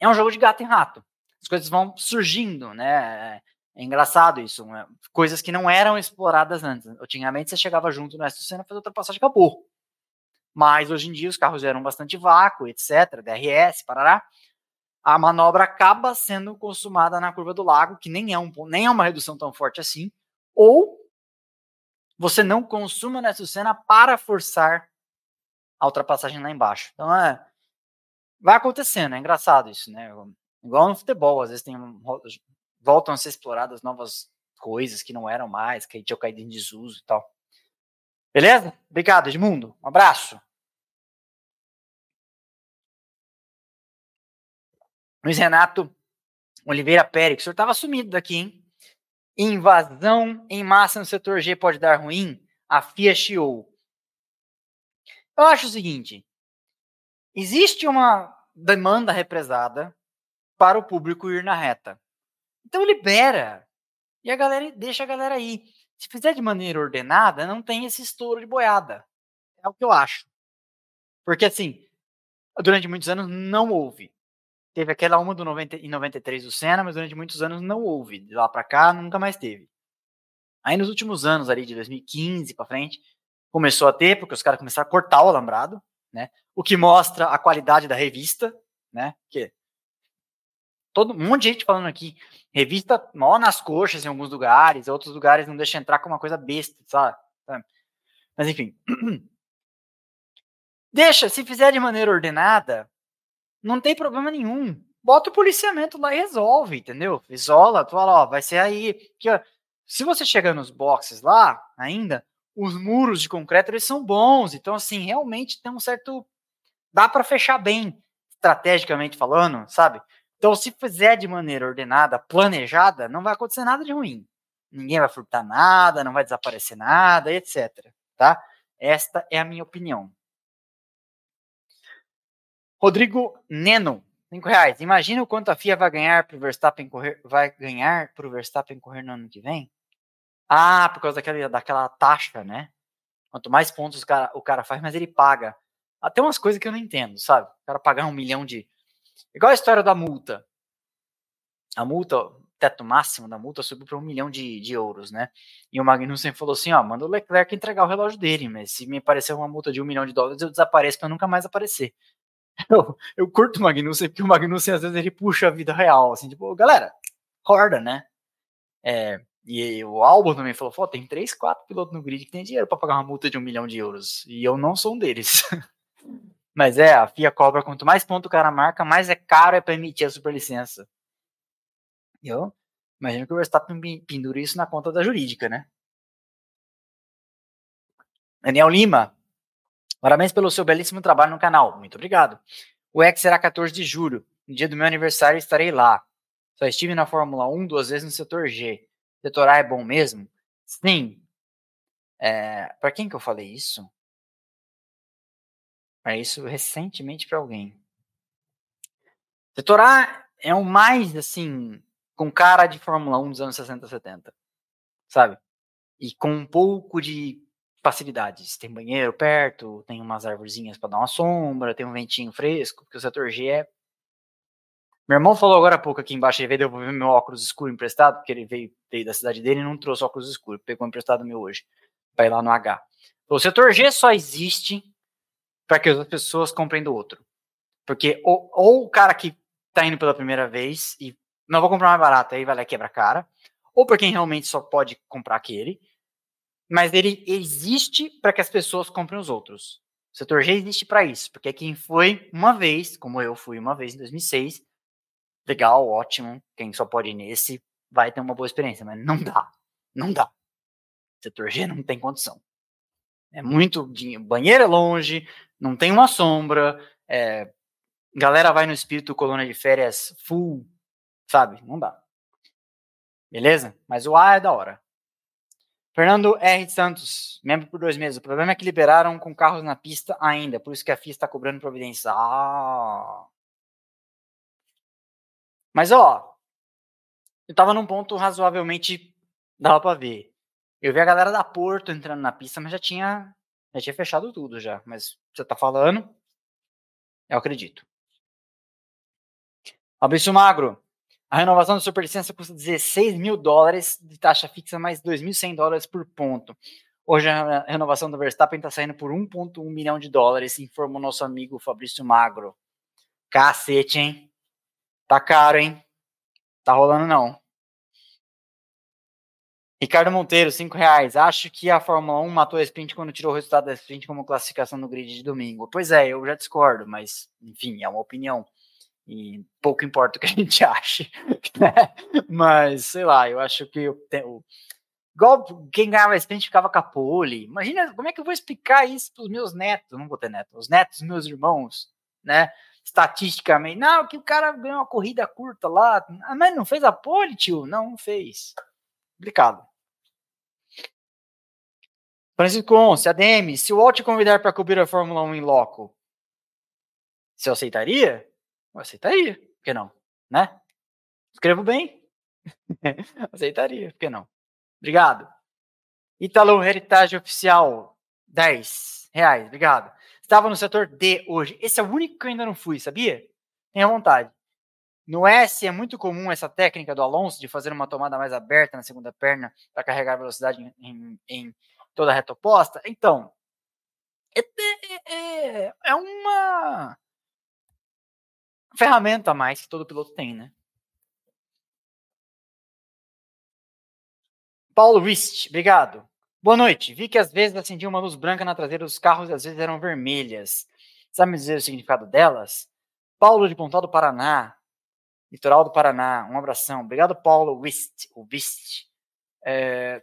é um jogo de gato e rato. As coisas vão surgindo, né? É engraçado isso. Né? Coisas que não eram exploradas antes. Antigamente você chegava junto no resto do Senna, fazia ultrapassagem e acabou. Mas hoje em dia os carros eram bastante vácuo, etc. DRS, parará a manobra acaba sendo consumada na curva do lago, que nem é, um, nem é uma redução tão forte assim, ou você não consuma nessa cena para forçar a ultrapassagem lá embaixo. Então é, vai acontecendo, é engraçado isso, né? Igual no futebol, às vezes tem voltam a ser exploradas novas coisas que não eram mais, que tinham caído em desuso e tal. Beleza? Obrigado, Edmundo. Um abraço. Luiz Renato Oliveira Pérez, o senhor estava sumido daqui, hein? Invasão em massa no setor G pode dar ruim? A FIA chiou. Eu acho o seguinte: existe uma demanda represada para o público ir na reta. Então libera. E a galera deixa a galera ir. Se fizer de maneira ordenada, não tem esse estouro de boiada. É o que eu acho. Porque assim, durante muitos anos não houve. Teve aquela uma do 90, em 93 do Senna, mas durante muitos anos não houve. De lá para cá, nunca mais teve. Aí nos últimos anos, ali de 2015 para frente, começou a ter, porque os caras começaram a cortar o alambrado, né? O que mostra a qualidade da revista, né? Que todo um monte de gente falando aqui, revista mó nas coxas em alguns lugares, outros lugares não deixa entrar com uma coisa besta, sabe? Mas enfim. Deixa, se fizer de maneira ordenada, não tem problema nenhum. Bota o policiamento lá e resolve, entendeu? Isola, tu fala, ó, vai ser aí. Que, ó, se você chegar nos boxes lá, ainda, os muros de concreto eles são bons. Então, assim, realmente tem um certo. Dá para fechar bem, estrategicamente falando, sabe? Então, se fizer de maneira ordenada, planejada, não vai acontecer nada de ruim. Ninguém vai furtar nada, não vai desaparecer nada, etc. Tá? Esta é a minha opinião. Rodrigo Neno, cinco reais. Imagina o quanto a FIA vai ganhar para o Verstappen correr, vai ganhar para o Verstappen correr no ano que vem? Ah, por causa daquela, daquela taxa, né? Quanto mais pontos o cara, o cara faz, mais ele paga. Até umas coisas que eu não entendo, sabe? O cara pagar um milhão de. Igual a história da multa. A multa, teto máximo da multa subiu para um milhão de, de euros, né? E o Magnussen falou assim: ó, manda o Leclerc entregar o relógio dele, mas se me aparecer uma multa de um milhão de dólares, eu desapareço para nunca mais aparecer. Eu, eu curto o Magnussen porque o Magnussen às vezes ele puxa a vida real, assim, tipo, galera, acorda, né? É, e o Albon também falou: Pô, tem três, quatro pilotos no grid que tem dinheiro para pagar uma multa de um milhão de euros. E eu não sou um deles. Mas é, a FIA cobra quanto mais ponto o cara marca, mais é caro é para emitir a superlicença. Eu imagino que o Verstappen pendura isso na conta da jurídica, né? Daniel Lima, parabéns pelo seu belíssimo trabalho no canal. Muito obrigado. O X será 14 de julho. No dia do meu aniversário estarei lá. Só estive na Fórmula 1 duas vezes no setor G. Setor A é bom mesmo? Sim. É, para quem que eu falei isso? Para isso recentemente para alguém. Setor A é o mais assim com cara de Fórmula 1 dos anos 60, 70, sabe? E com um pouco de facilidades. Tem banheiro perto, tem umas árvorezinhas para dar uma sombra, tem um ventinho fresco, porque o setor G é. Meu irmão falou agora há pouco aqui embaixo, ele veio devolver meu óculos escuro emprestado, porque ele veio, veio da cidade dele e não trouxe óculos escuro, pegou emprestado meu hoje, ir lá no H. O setor G só existe para que as pessoas comprem do outro. Porque ou, ou o cara que tá indo pela primeira vez e não vou comprar mais barato, aí vai lá e quebra a cara. Ou para quem realmente só pode comprar aquele. Mas ele existe para que as pessoas comprem os outros. O setor G existe para isso, porque quem foi uma vez, como eu fui uma vez em 2006, legal, ótimo, quem só pode ir nesse vai ter uma boa experiência, mas não dá, não dá. Setor G não tem condição. É muito, banheiro é longe, não tem uma sombra, é, galera vai no espírito colônia de férias full Sabe? Não dá. Beleza? Mas o A é da hora. Fernando R. Santos, membro por dois meses. O problema é que liberaram com carros na pista ainda, por isso que a FIA está cobrando providências. Ah. Mas ó, eu tava num ponto razoavelmente dava para ver. Eu vi a galera da Porto entrando na pista, mas já tinha já tinha fechado tudo já. Mas você tá falando, eu acredito. Fabrício Magro, a renovação da superlicença custa 16 mil dólares de taxa fixa mais 2.100 dólares por ponto. Hoje a renovação do Verstappen está saindo por 1,1 milhão de dólares, informou nosso amigo Fabrício Magro. Cacete, hein? Tá caro, hein? Tá rolando não. Ricardo Monteiro, 5 reais. Acho que a Fórmula 1 matou a sprint quando tirou o resultado da sprint como classificação no grid de domingo. Pois é, eu já discordo, mas enfim, é uma opinião. E pouco importa o que a gente ache. Né? Mas, sei lá, eu acho que eu tenho. Igual quem ganhava sprint ficava com a pole. Imagina como é que eu vou explicar isso para os meus netos. Não vou ter netos, os netos dos meus irmãos, né? Estatisticamente. Não, que o cara ganhou uma corrida curta lá. Ah, mas não fez a pole, tio? Não, não fez. Complicado. Francisco Once, ADM, se o Walt convidar para cobrir a Fórmula 1 em loco, você aceitaria? Aceitaria, por que não? Né? Escrevo bem. Aceitaria, por que não? Obrigado. Italo Heritage Oficial, 10 reais, obrigado. Estava no setor D hoje. Esse é o único que eu ainda não fui, sabia? Tenha vontade. No S é muito comum essa técnica do Alonso de fazer uma tomada mais aberta na segunda perna para carregar velocidade em, em, toda a reta oposta. Então, é, é, é, é uma ferramenta a mais que todo piloto tem, né? Paulo Rist, obrigado. Boa noite. Vi que às vezes acendia uma luz branca na traseira dos carros e às vezes eram vermelhas. Sabe me dizer o significado delas? Paulo de Pontal do Paraná, litoral do Paraná. Um abração. Obrigado, Paulo Wist. O Wist. É...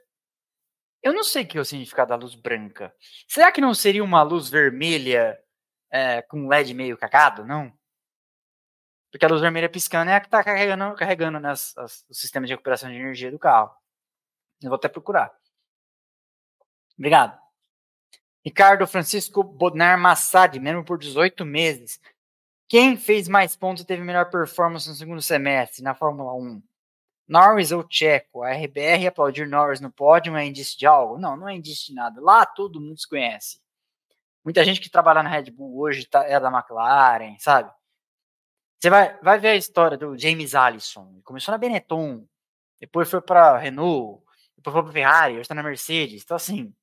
Eu não sei o que é o significado da luz branca. Será que não seria uma luz vermelha é, com LED meio cagado? Não? Porque a luz vermelha piscando é a que está carregando, carregando né, as, as, sistema de recuperação de energia do carro. Eu vou até procurar. Obrigado. Ricardo Francisco Bodnar Massad, mesmo por 18 meses. Quem fez mais pontos e teve melhor performance no segundo semestre na Fórmula 1? Norris ou Checo? A RBR aplaudir Norris no pódio é indício de algo? Não, não é indício de nada. Lá todo mundo se conhece. Muita gente que trabalha na Red Bull hoje tá, é da McLaren, sabe? Você vai, vai ver a história do James Allison. Ele começou na Benetton, depois foi para Renault, depois foi para Ferrari, hoje está na Mercedes. Então, assim,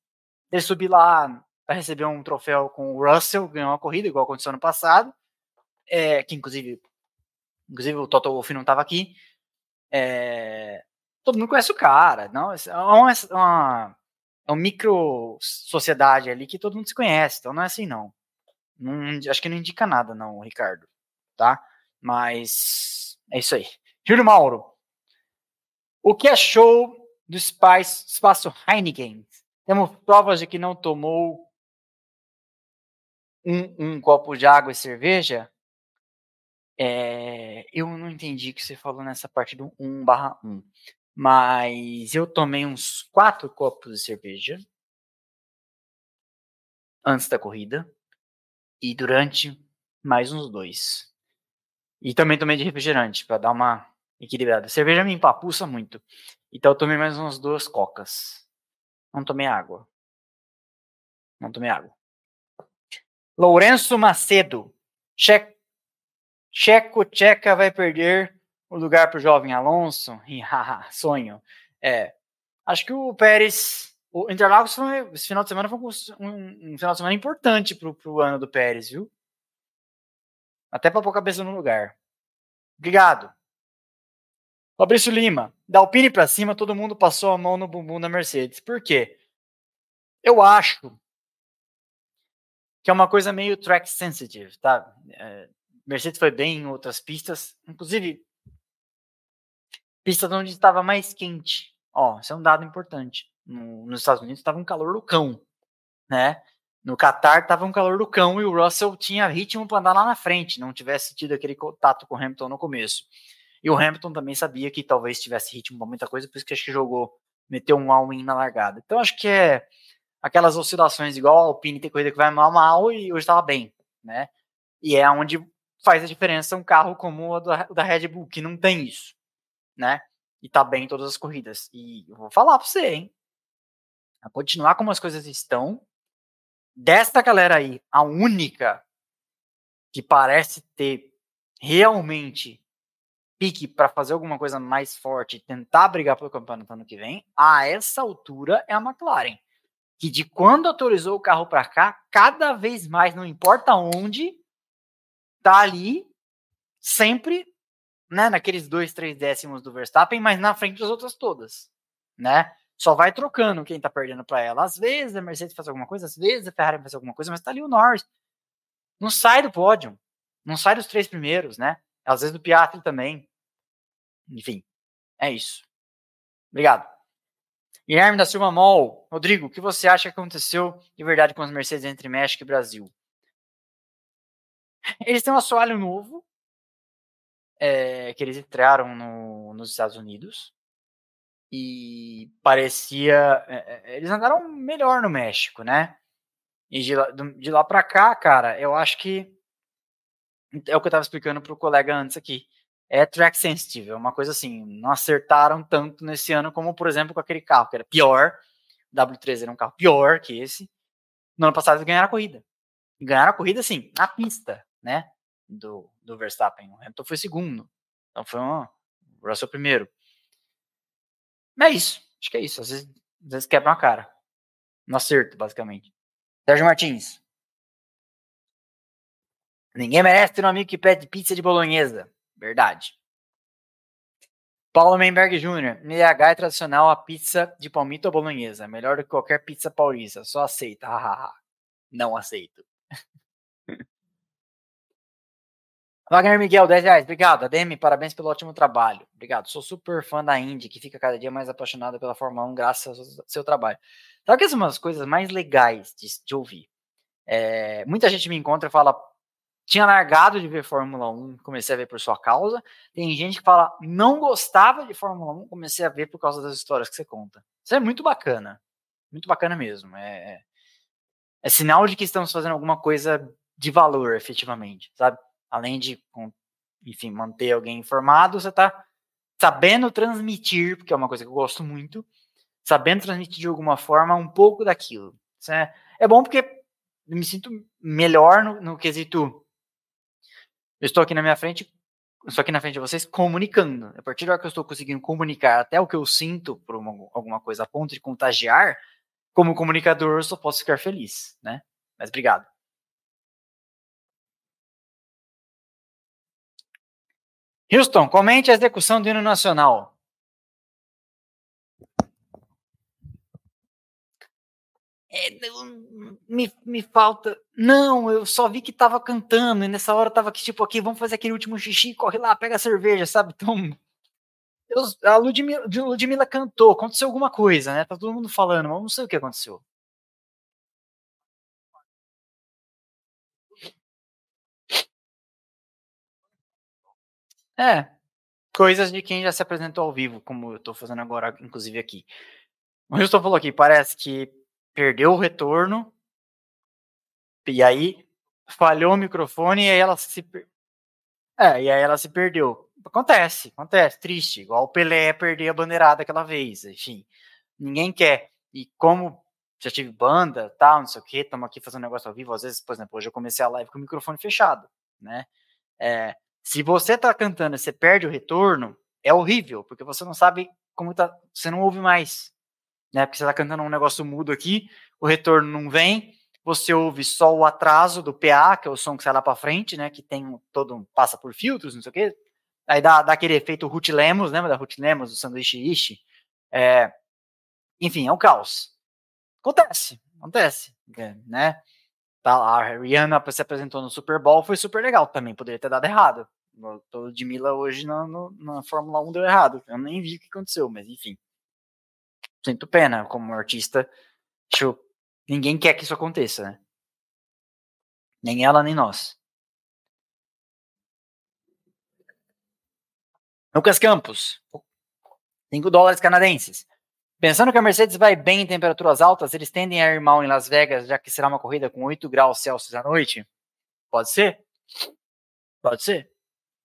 ele subir lá para receber um troféu com o Russell, ganhou uma corrida, igual aconteceu ano passado, é, que inclusive, inclusive o Toto Wolff não estava aqui. É, todo mundo conhece o cara, não? É uma, é uma, é uma micro sociedade ali que todo mundo se conhece, então não é assim não. não acho que não indica nada, não, Ricardo, tá? Mas é isso aí. Júlio Mauro, o que achou do espaço, espaço Heineken? Temos provas de que não tomou um, um copo de água e cerveja? É, eu não entendi o que você falou nessa parte do 1 barra 1. Mas eu tomei uns quatro copos de cerveja antes da corrida e durante mais uns dois. E também tomei de refrigerante para dar uma equilibrada. A cerveja me empapuça muito. Então eu tomei mais umas duas cocas. Não tomei água. Não tomei água. Lourenço Macedo. Che... Checo Checa vai perder o lugar para o jovem Alonso? Sonho. É, acho que o Pérez. O Interlagos foi, esse final de semana foi um, um final de semana importante para o ano do Pérez, viu? Até para pôr a cabeça no lugar. Obrigado. Fabrício Lima, da Alpine para cima, todo mundo passou a mão no bumbum da Mercedes. Por quê? Eu acho que é uma coisa meio track sensitive, tá? É, Mercedes foi bem em outras pistas, inclusive pista onde estava mais quente. Ó, isso é um dado importante. No, nos Estados Unidos estava um calor do cão, né? No Qatar estava um calor do cão e o Russell tinha ritmo para andar lá na frente, não tivesse tido aquele contato com o Hamilton no começo. E o Hamilton também sabia que talvez tivesse ritmo para muita coisa, por isso que acho que jogou, meteu um all-in na largada. Então acho que é aquelas oscilações igual a Alpine tem corrida que vai mal mal e hoje estava bem, né? E é onde faz a diferença um carro como o da, Red Bull, que não tem isso né? E tá bem em todas as corridas. E eu vou falar pra você, hein? A continuar como as coisas estão, desta galera aí, a única que parece ter realmente pique para fazer alguma coisa mais forte, tentar brigar pelo campeonato ano que vem, a essa altura é a McLaren. Que de quando autorizou o carro para cá, cada vez mais, não importa onde, tá ali sempre né, naqueles dois, três décimos do Verstappen, mas na frente das outras todas, né? Só vai trocando quem tá perdendo para ela. Às vezes a Mercedes faz alguma coisa, às vezes a Ferrari faz alguma coisa, mas tá ali o Norris. Não sai do pódio, não sai dos três primeiros, né? Às vezes do Piastri também. Enfim, é isso. Obrigado. Guilherme da Silva Mol. Rodrigo, o que você acha que aconteceu de verdade com as Mercedes entre México e Brasil? Eles têm um assoalho novo, é, que eles estrearam no, nos Estados Unidos e parecia. É, eles andaram melhor no México, né? E de lá, de lá pra cá, cara, eu acho que. É o que eu tava explicando pro colega antes aqui. É track sensitive, é uma coisa assim. Não acertaram tanto nesse ano como, por exemplo, com aquele carro, que era pior. O W13 era um carro pior que esse. No ano passado eles ganharam a corrida. E ganharam a corrida, assim, na pista, né? do, do Verstappen. O Hamilton foi segundo. Então foi um, o Russell primeiro. Mas é isso. Acho que é isso. Às vezes, às vezes quebra uma cara. No acerto, basicamente. Sérgio Martins. Ninguém merece ter um amigo que pede pizza de bolonhesa. Verdade. Paulo Menberg Jr. NH é tradicional a pizza de palmito ou bolonhesa. Melhor do que qualquer pizza paulista. Só aceita. Não aceito. Wagner Miguel, 10 reais. Obrigado. ADM, parabéns pelo ótimo trabalho. Obrigado. Sou super fã da Indy, que fica cada dia mais apaixonada pela Fórmula 1 graças ao seu trabalho. Sabe que são umas coisas mais legais de, de ouvir? É, muita gente me encontra e fala, tinha largado de ver Fórmula 1, comecei a ver por sua causa. Tem gente que fala, não gostava de Fórmula 1, comecei a ver por causa das histórias que você conta. Isso é muito bacana. Muito bacana mesmo. É, é sinal de que estamos fazendo alguma coisa de valor, efetivamente, sabe? além de, enfim, manter alguém informado, você está sabendo transmitir, porque é uma coisa que eu gosto muito, sabendo transmitir de alguma forma um pouco daquilo. É, é bom porque me sinto melhor no, no quesito. Eu estou aqui na minha frente só aqui na frente de vocês, comunicando. A partir da hora que eu estou conseguindo comunicar até o que eu sinto por uma, alguma coisa a ponto de contagiar, como comunicador, eu só posso ficar feliz, né? Mas obrigado. Houston, comente a execução do hino nacional. É, me, me falta. Não, eu só vi que tava cantando, e nessa hora tava aqui, tipo, aqui, vamos fazer aquele último xixi, corre lá, pega a cerveja, sabe? Então, eu, a Ludmilla, Ludmilla cantou, aconteceu alguma coisa, né? Tá todo mundo falando, mas não sei o que aconteceu. É, coisas de quem já se apresentou ao vivo, como eu tô fazendo agora, inclusive aqui. O Houston falou aqui, parece que perdeu o retorno, e aí falhou o microfone e aí ela se. É, e aí ela se perdeu. Acontece, acontece, triste. Igual o Pelé perder a bandeirada aquela vez. Enfim, ninguém quer. E como já tive banda, tal, não sei o que, estamos aqui fazendo negócio ao vivo. Às vezes, por exemplo, hoje eu comecei a live com o microfone fechado, né? É, se você tá cantando e você perde o retorno, é horrível, porque você não sabe como tá. Você não ouve mais né? Porque você está cantando um negócio mudo aqui, o retorno não vem, você ouve só o atraso do PA, que é o som que sai lá para frente, né? Que tem todo passa por filtros, não sei o quê. Aí dá, dá aquele efeito Ruth Lemos, lembra da Ruth Lemos, do sanduíche Ishi? É, enfim, é um caos. Acontece, acontece, né? Tá, a Rihanna se apresentou no Super Bowl, foi super legal também, poderia ter dado errado. O de Mila hoje na, na Fórmula 1 deu errado. Eu nem vi o que aconteceu, mas enfim sinto pena como artista. Acho, ninguém quer que isso aconteça, né? Nem ela, nem nós. Lucas Campos, 5 dólares canadenses. Pensando que a Mercedes vai bem em temperaturas altas, eles tendem a ir mal em Las Vegas, já que será uma corrida com 8 graus Celsius à noite? Pode ser? Pode ser.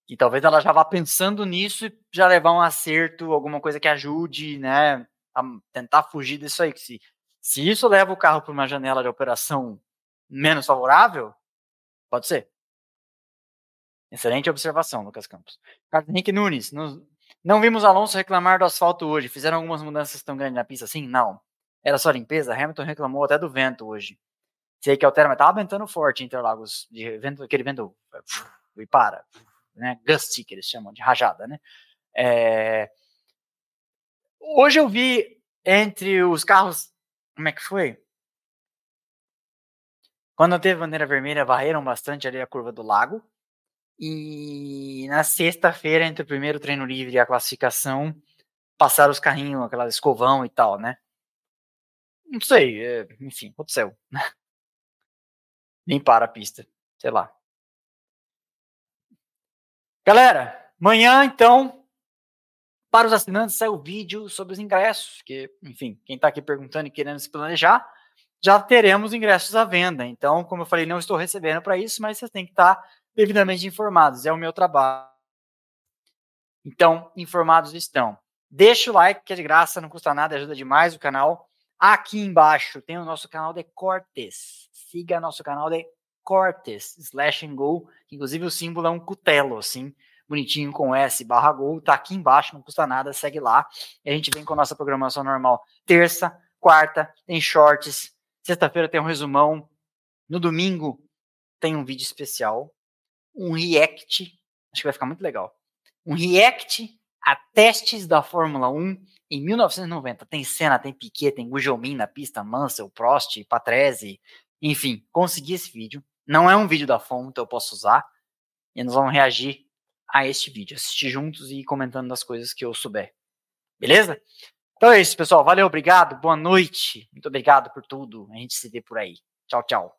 E talvez ela já vá pensando nisso e já levar um acerto, alguma coisa que ajude, né? A tentar fugir disso aí. Que se, se isso leva o carro para uma janela de operação menos favorável, pode ser. Excelente observação, Lucas Campos. Carlos Henrique Nunes, não vimos Alonso reclamar do asfalto hoje. Fizeram algumas mudanças tão grandes na pista assim? Não. Era só limpeza? Hamilton reclamou até do vento hoje. Sei que altera, mas tava ventando forte em Interlagos, de vento, aquele vento e para, né? Gusty, que eles chamam, de rajada, né? É, Hoje eu vi entre os carros. Como é que foi? Quando teve bandeira vermelha, varreram bastante ali a curva do lago. E na sexta-feira, entre o primeiro treino livre e a classificação, passaram os carrinhos, aquela escovão e tal, né? Não sei, é, enfim, aconteceu. Limpar a pista, sei lá. Galera, amanhã então para os assinantes sai o vídeo sobre os ingressos, que, enfim, quem está aqui perguntando e querendo se planejar, já teremos ingressos à venda. Então, como eu falei, não estou recebendo para isso, mas vocês têm que estar devidamente informados. É o meu trabalho. Então, informados estão. Deixa o like, que é de graça, não custa nada, ajuda demais o canal. Aqui embaixo tem o nosso canal de cortes. Siga nosso canal de cortes, slash and go. Inclusive o símbolo é um cutelo, assim bonitinho com S barra gol, tá aqui embaixo, não custa nada, segue lá. E a gente vem com a nossa programação normal. Terça, quarta, tem shorts. Sexta-feira tem um resumão. No domingo tem um vídeo especial. Um react. Acho que vai ficar muito legal. Um react a testes da Fórmula 1 em 1990. Tem cena, tem Piquet, tem Gugelmin na pista, Mansell, Prost, Patrese. Enfim, consegui esse vídeo. Não é um vídeo da fonte, eu posso usar. E nós vamos reagir a este vídeo, assistir juntos e ir comentando das coisas que eu souber. Beleza? Então é isso, pessoal. Valeu, obrigado, boa noite. Muito obrigado por tudo. A gente se vê por aí. Tchau, tchau.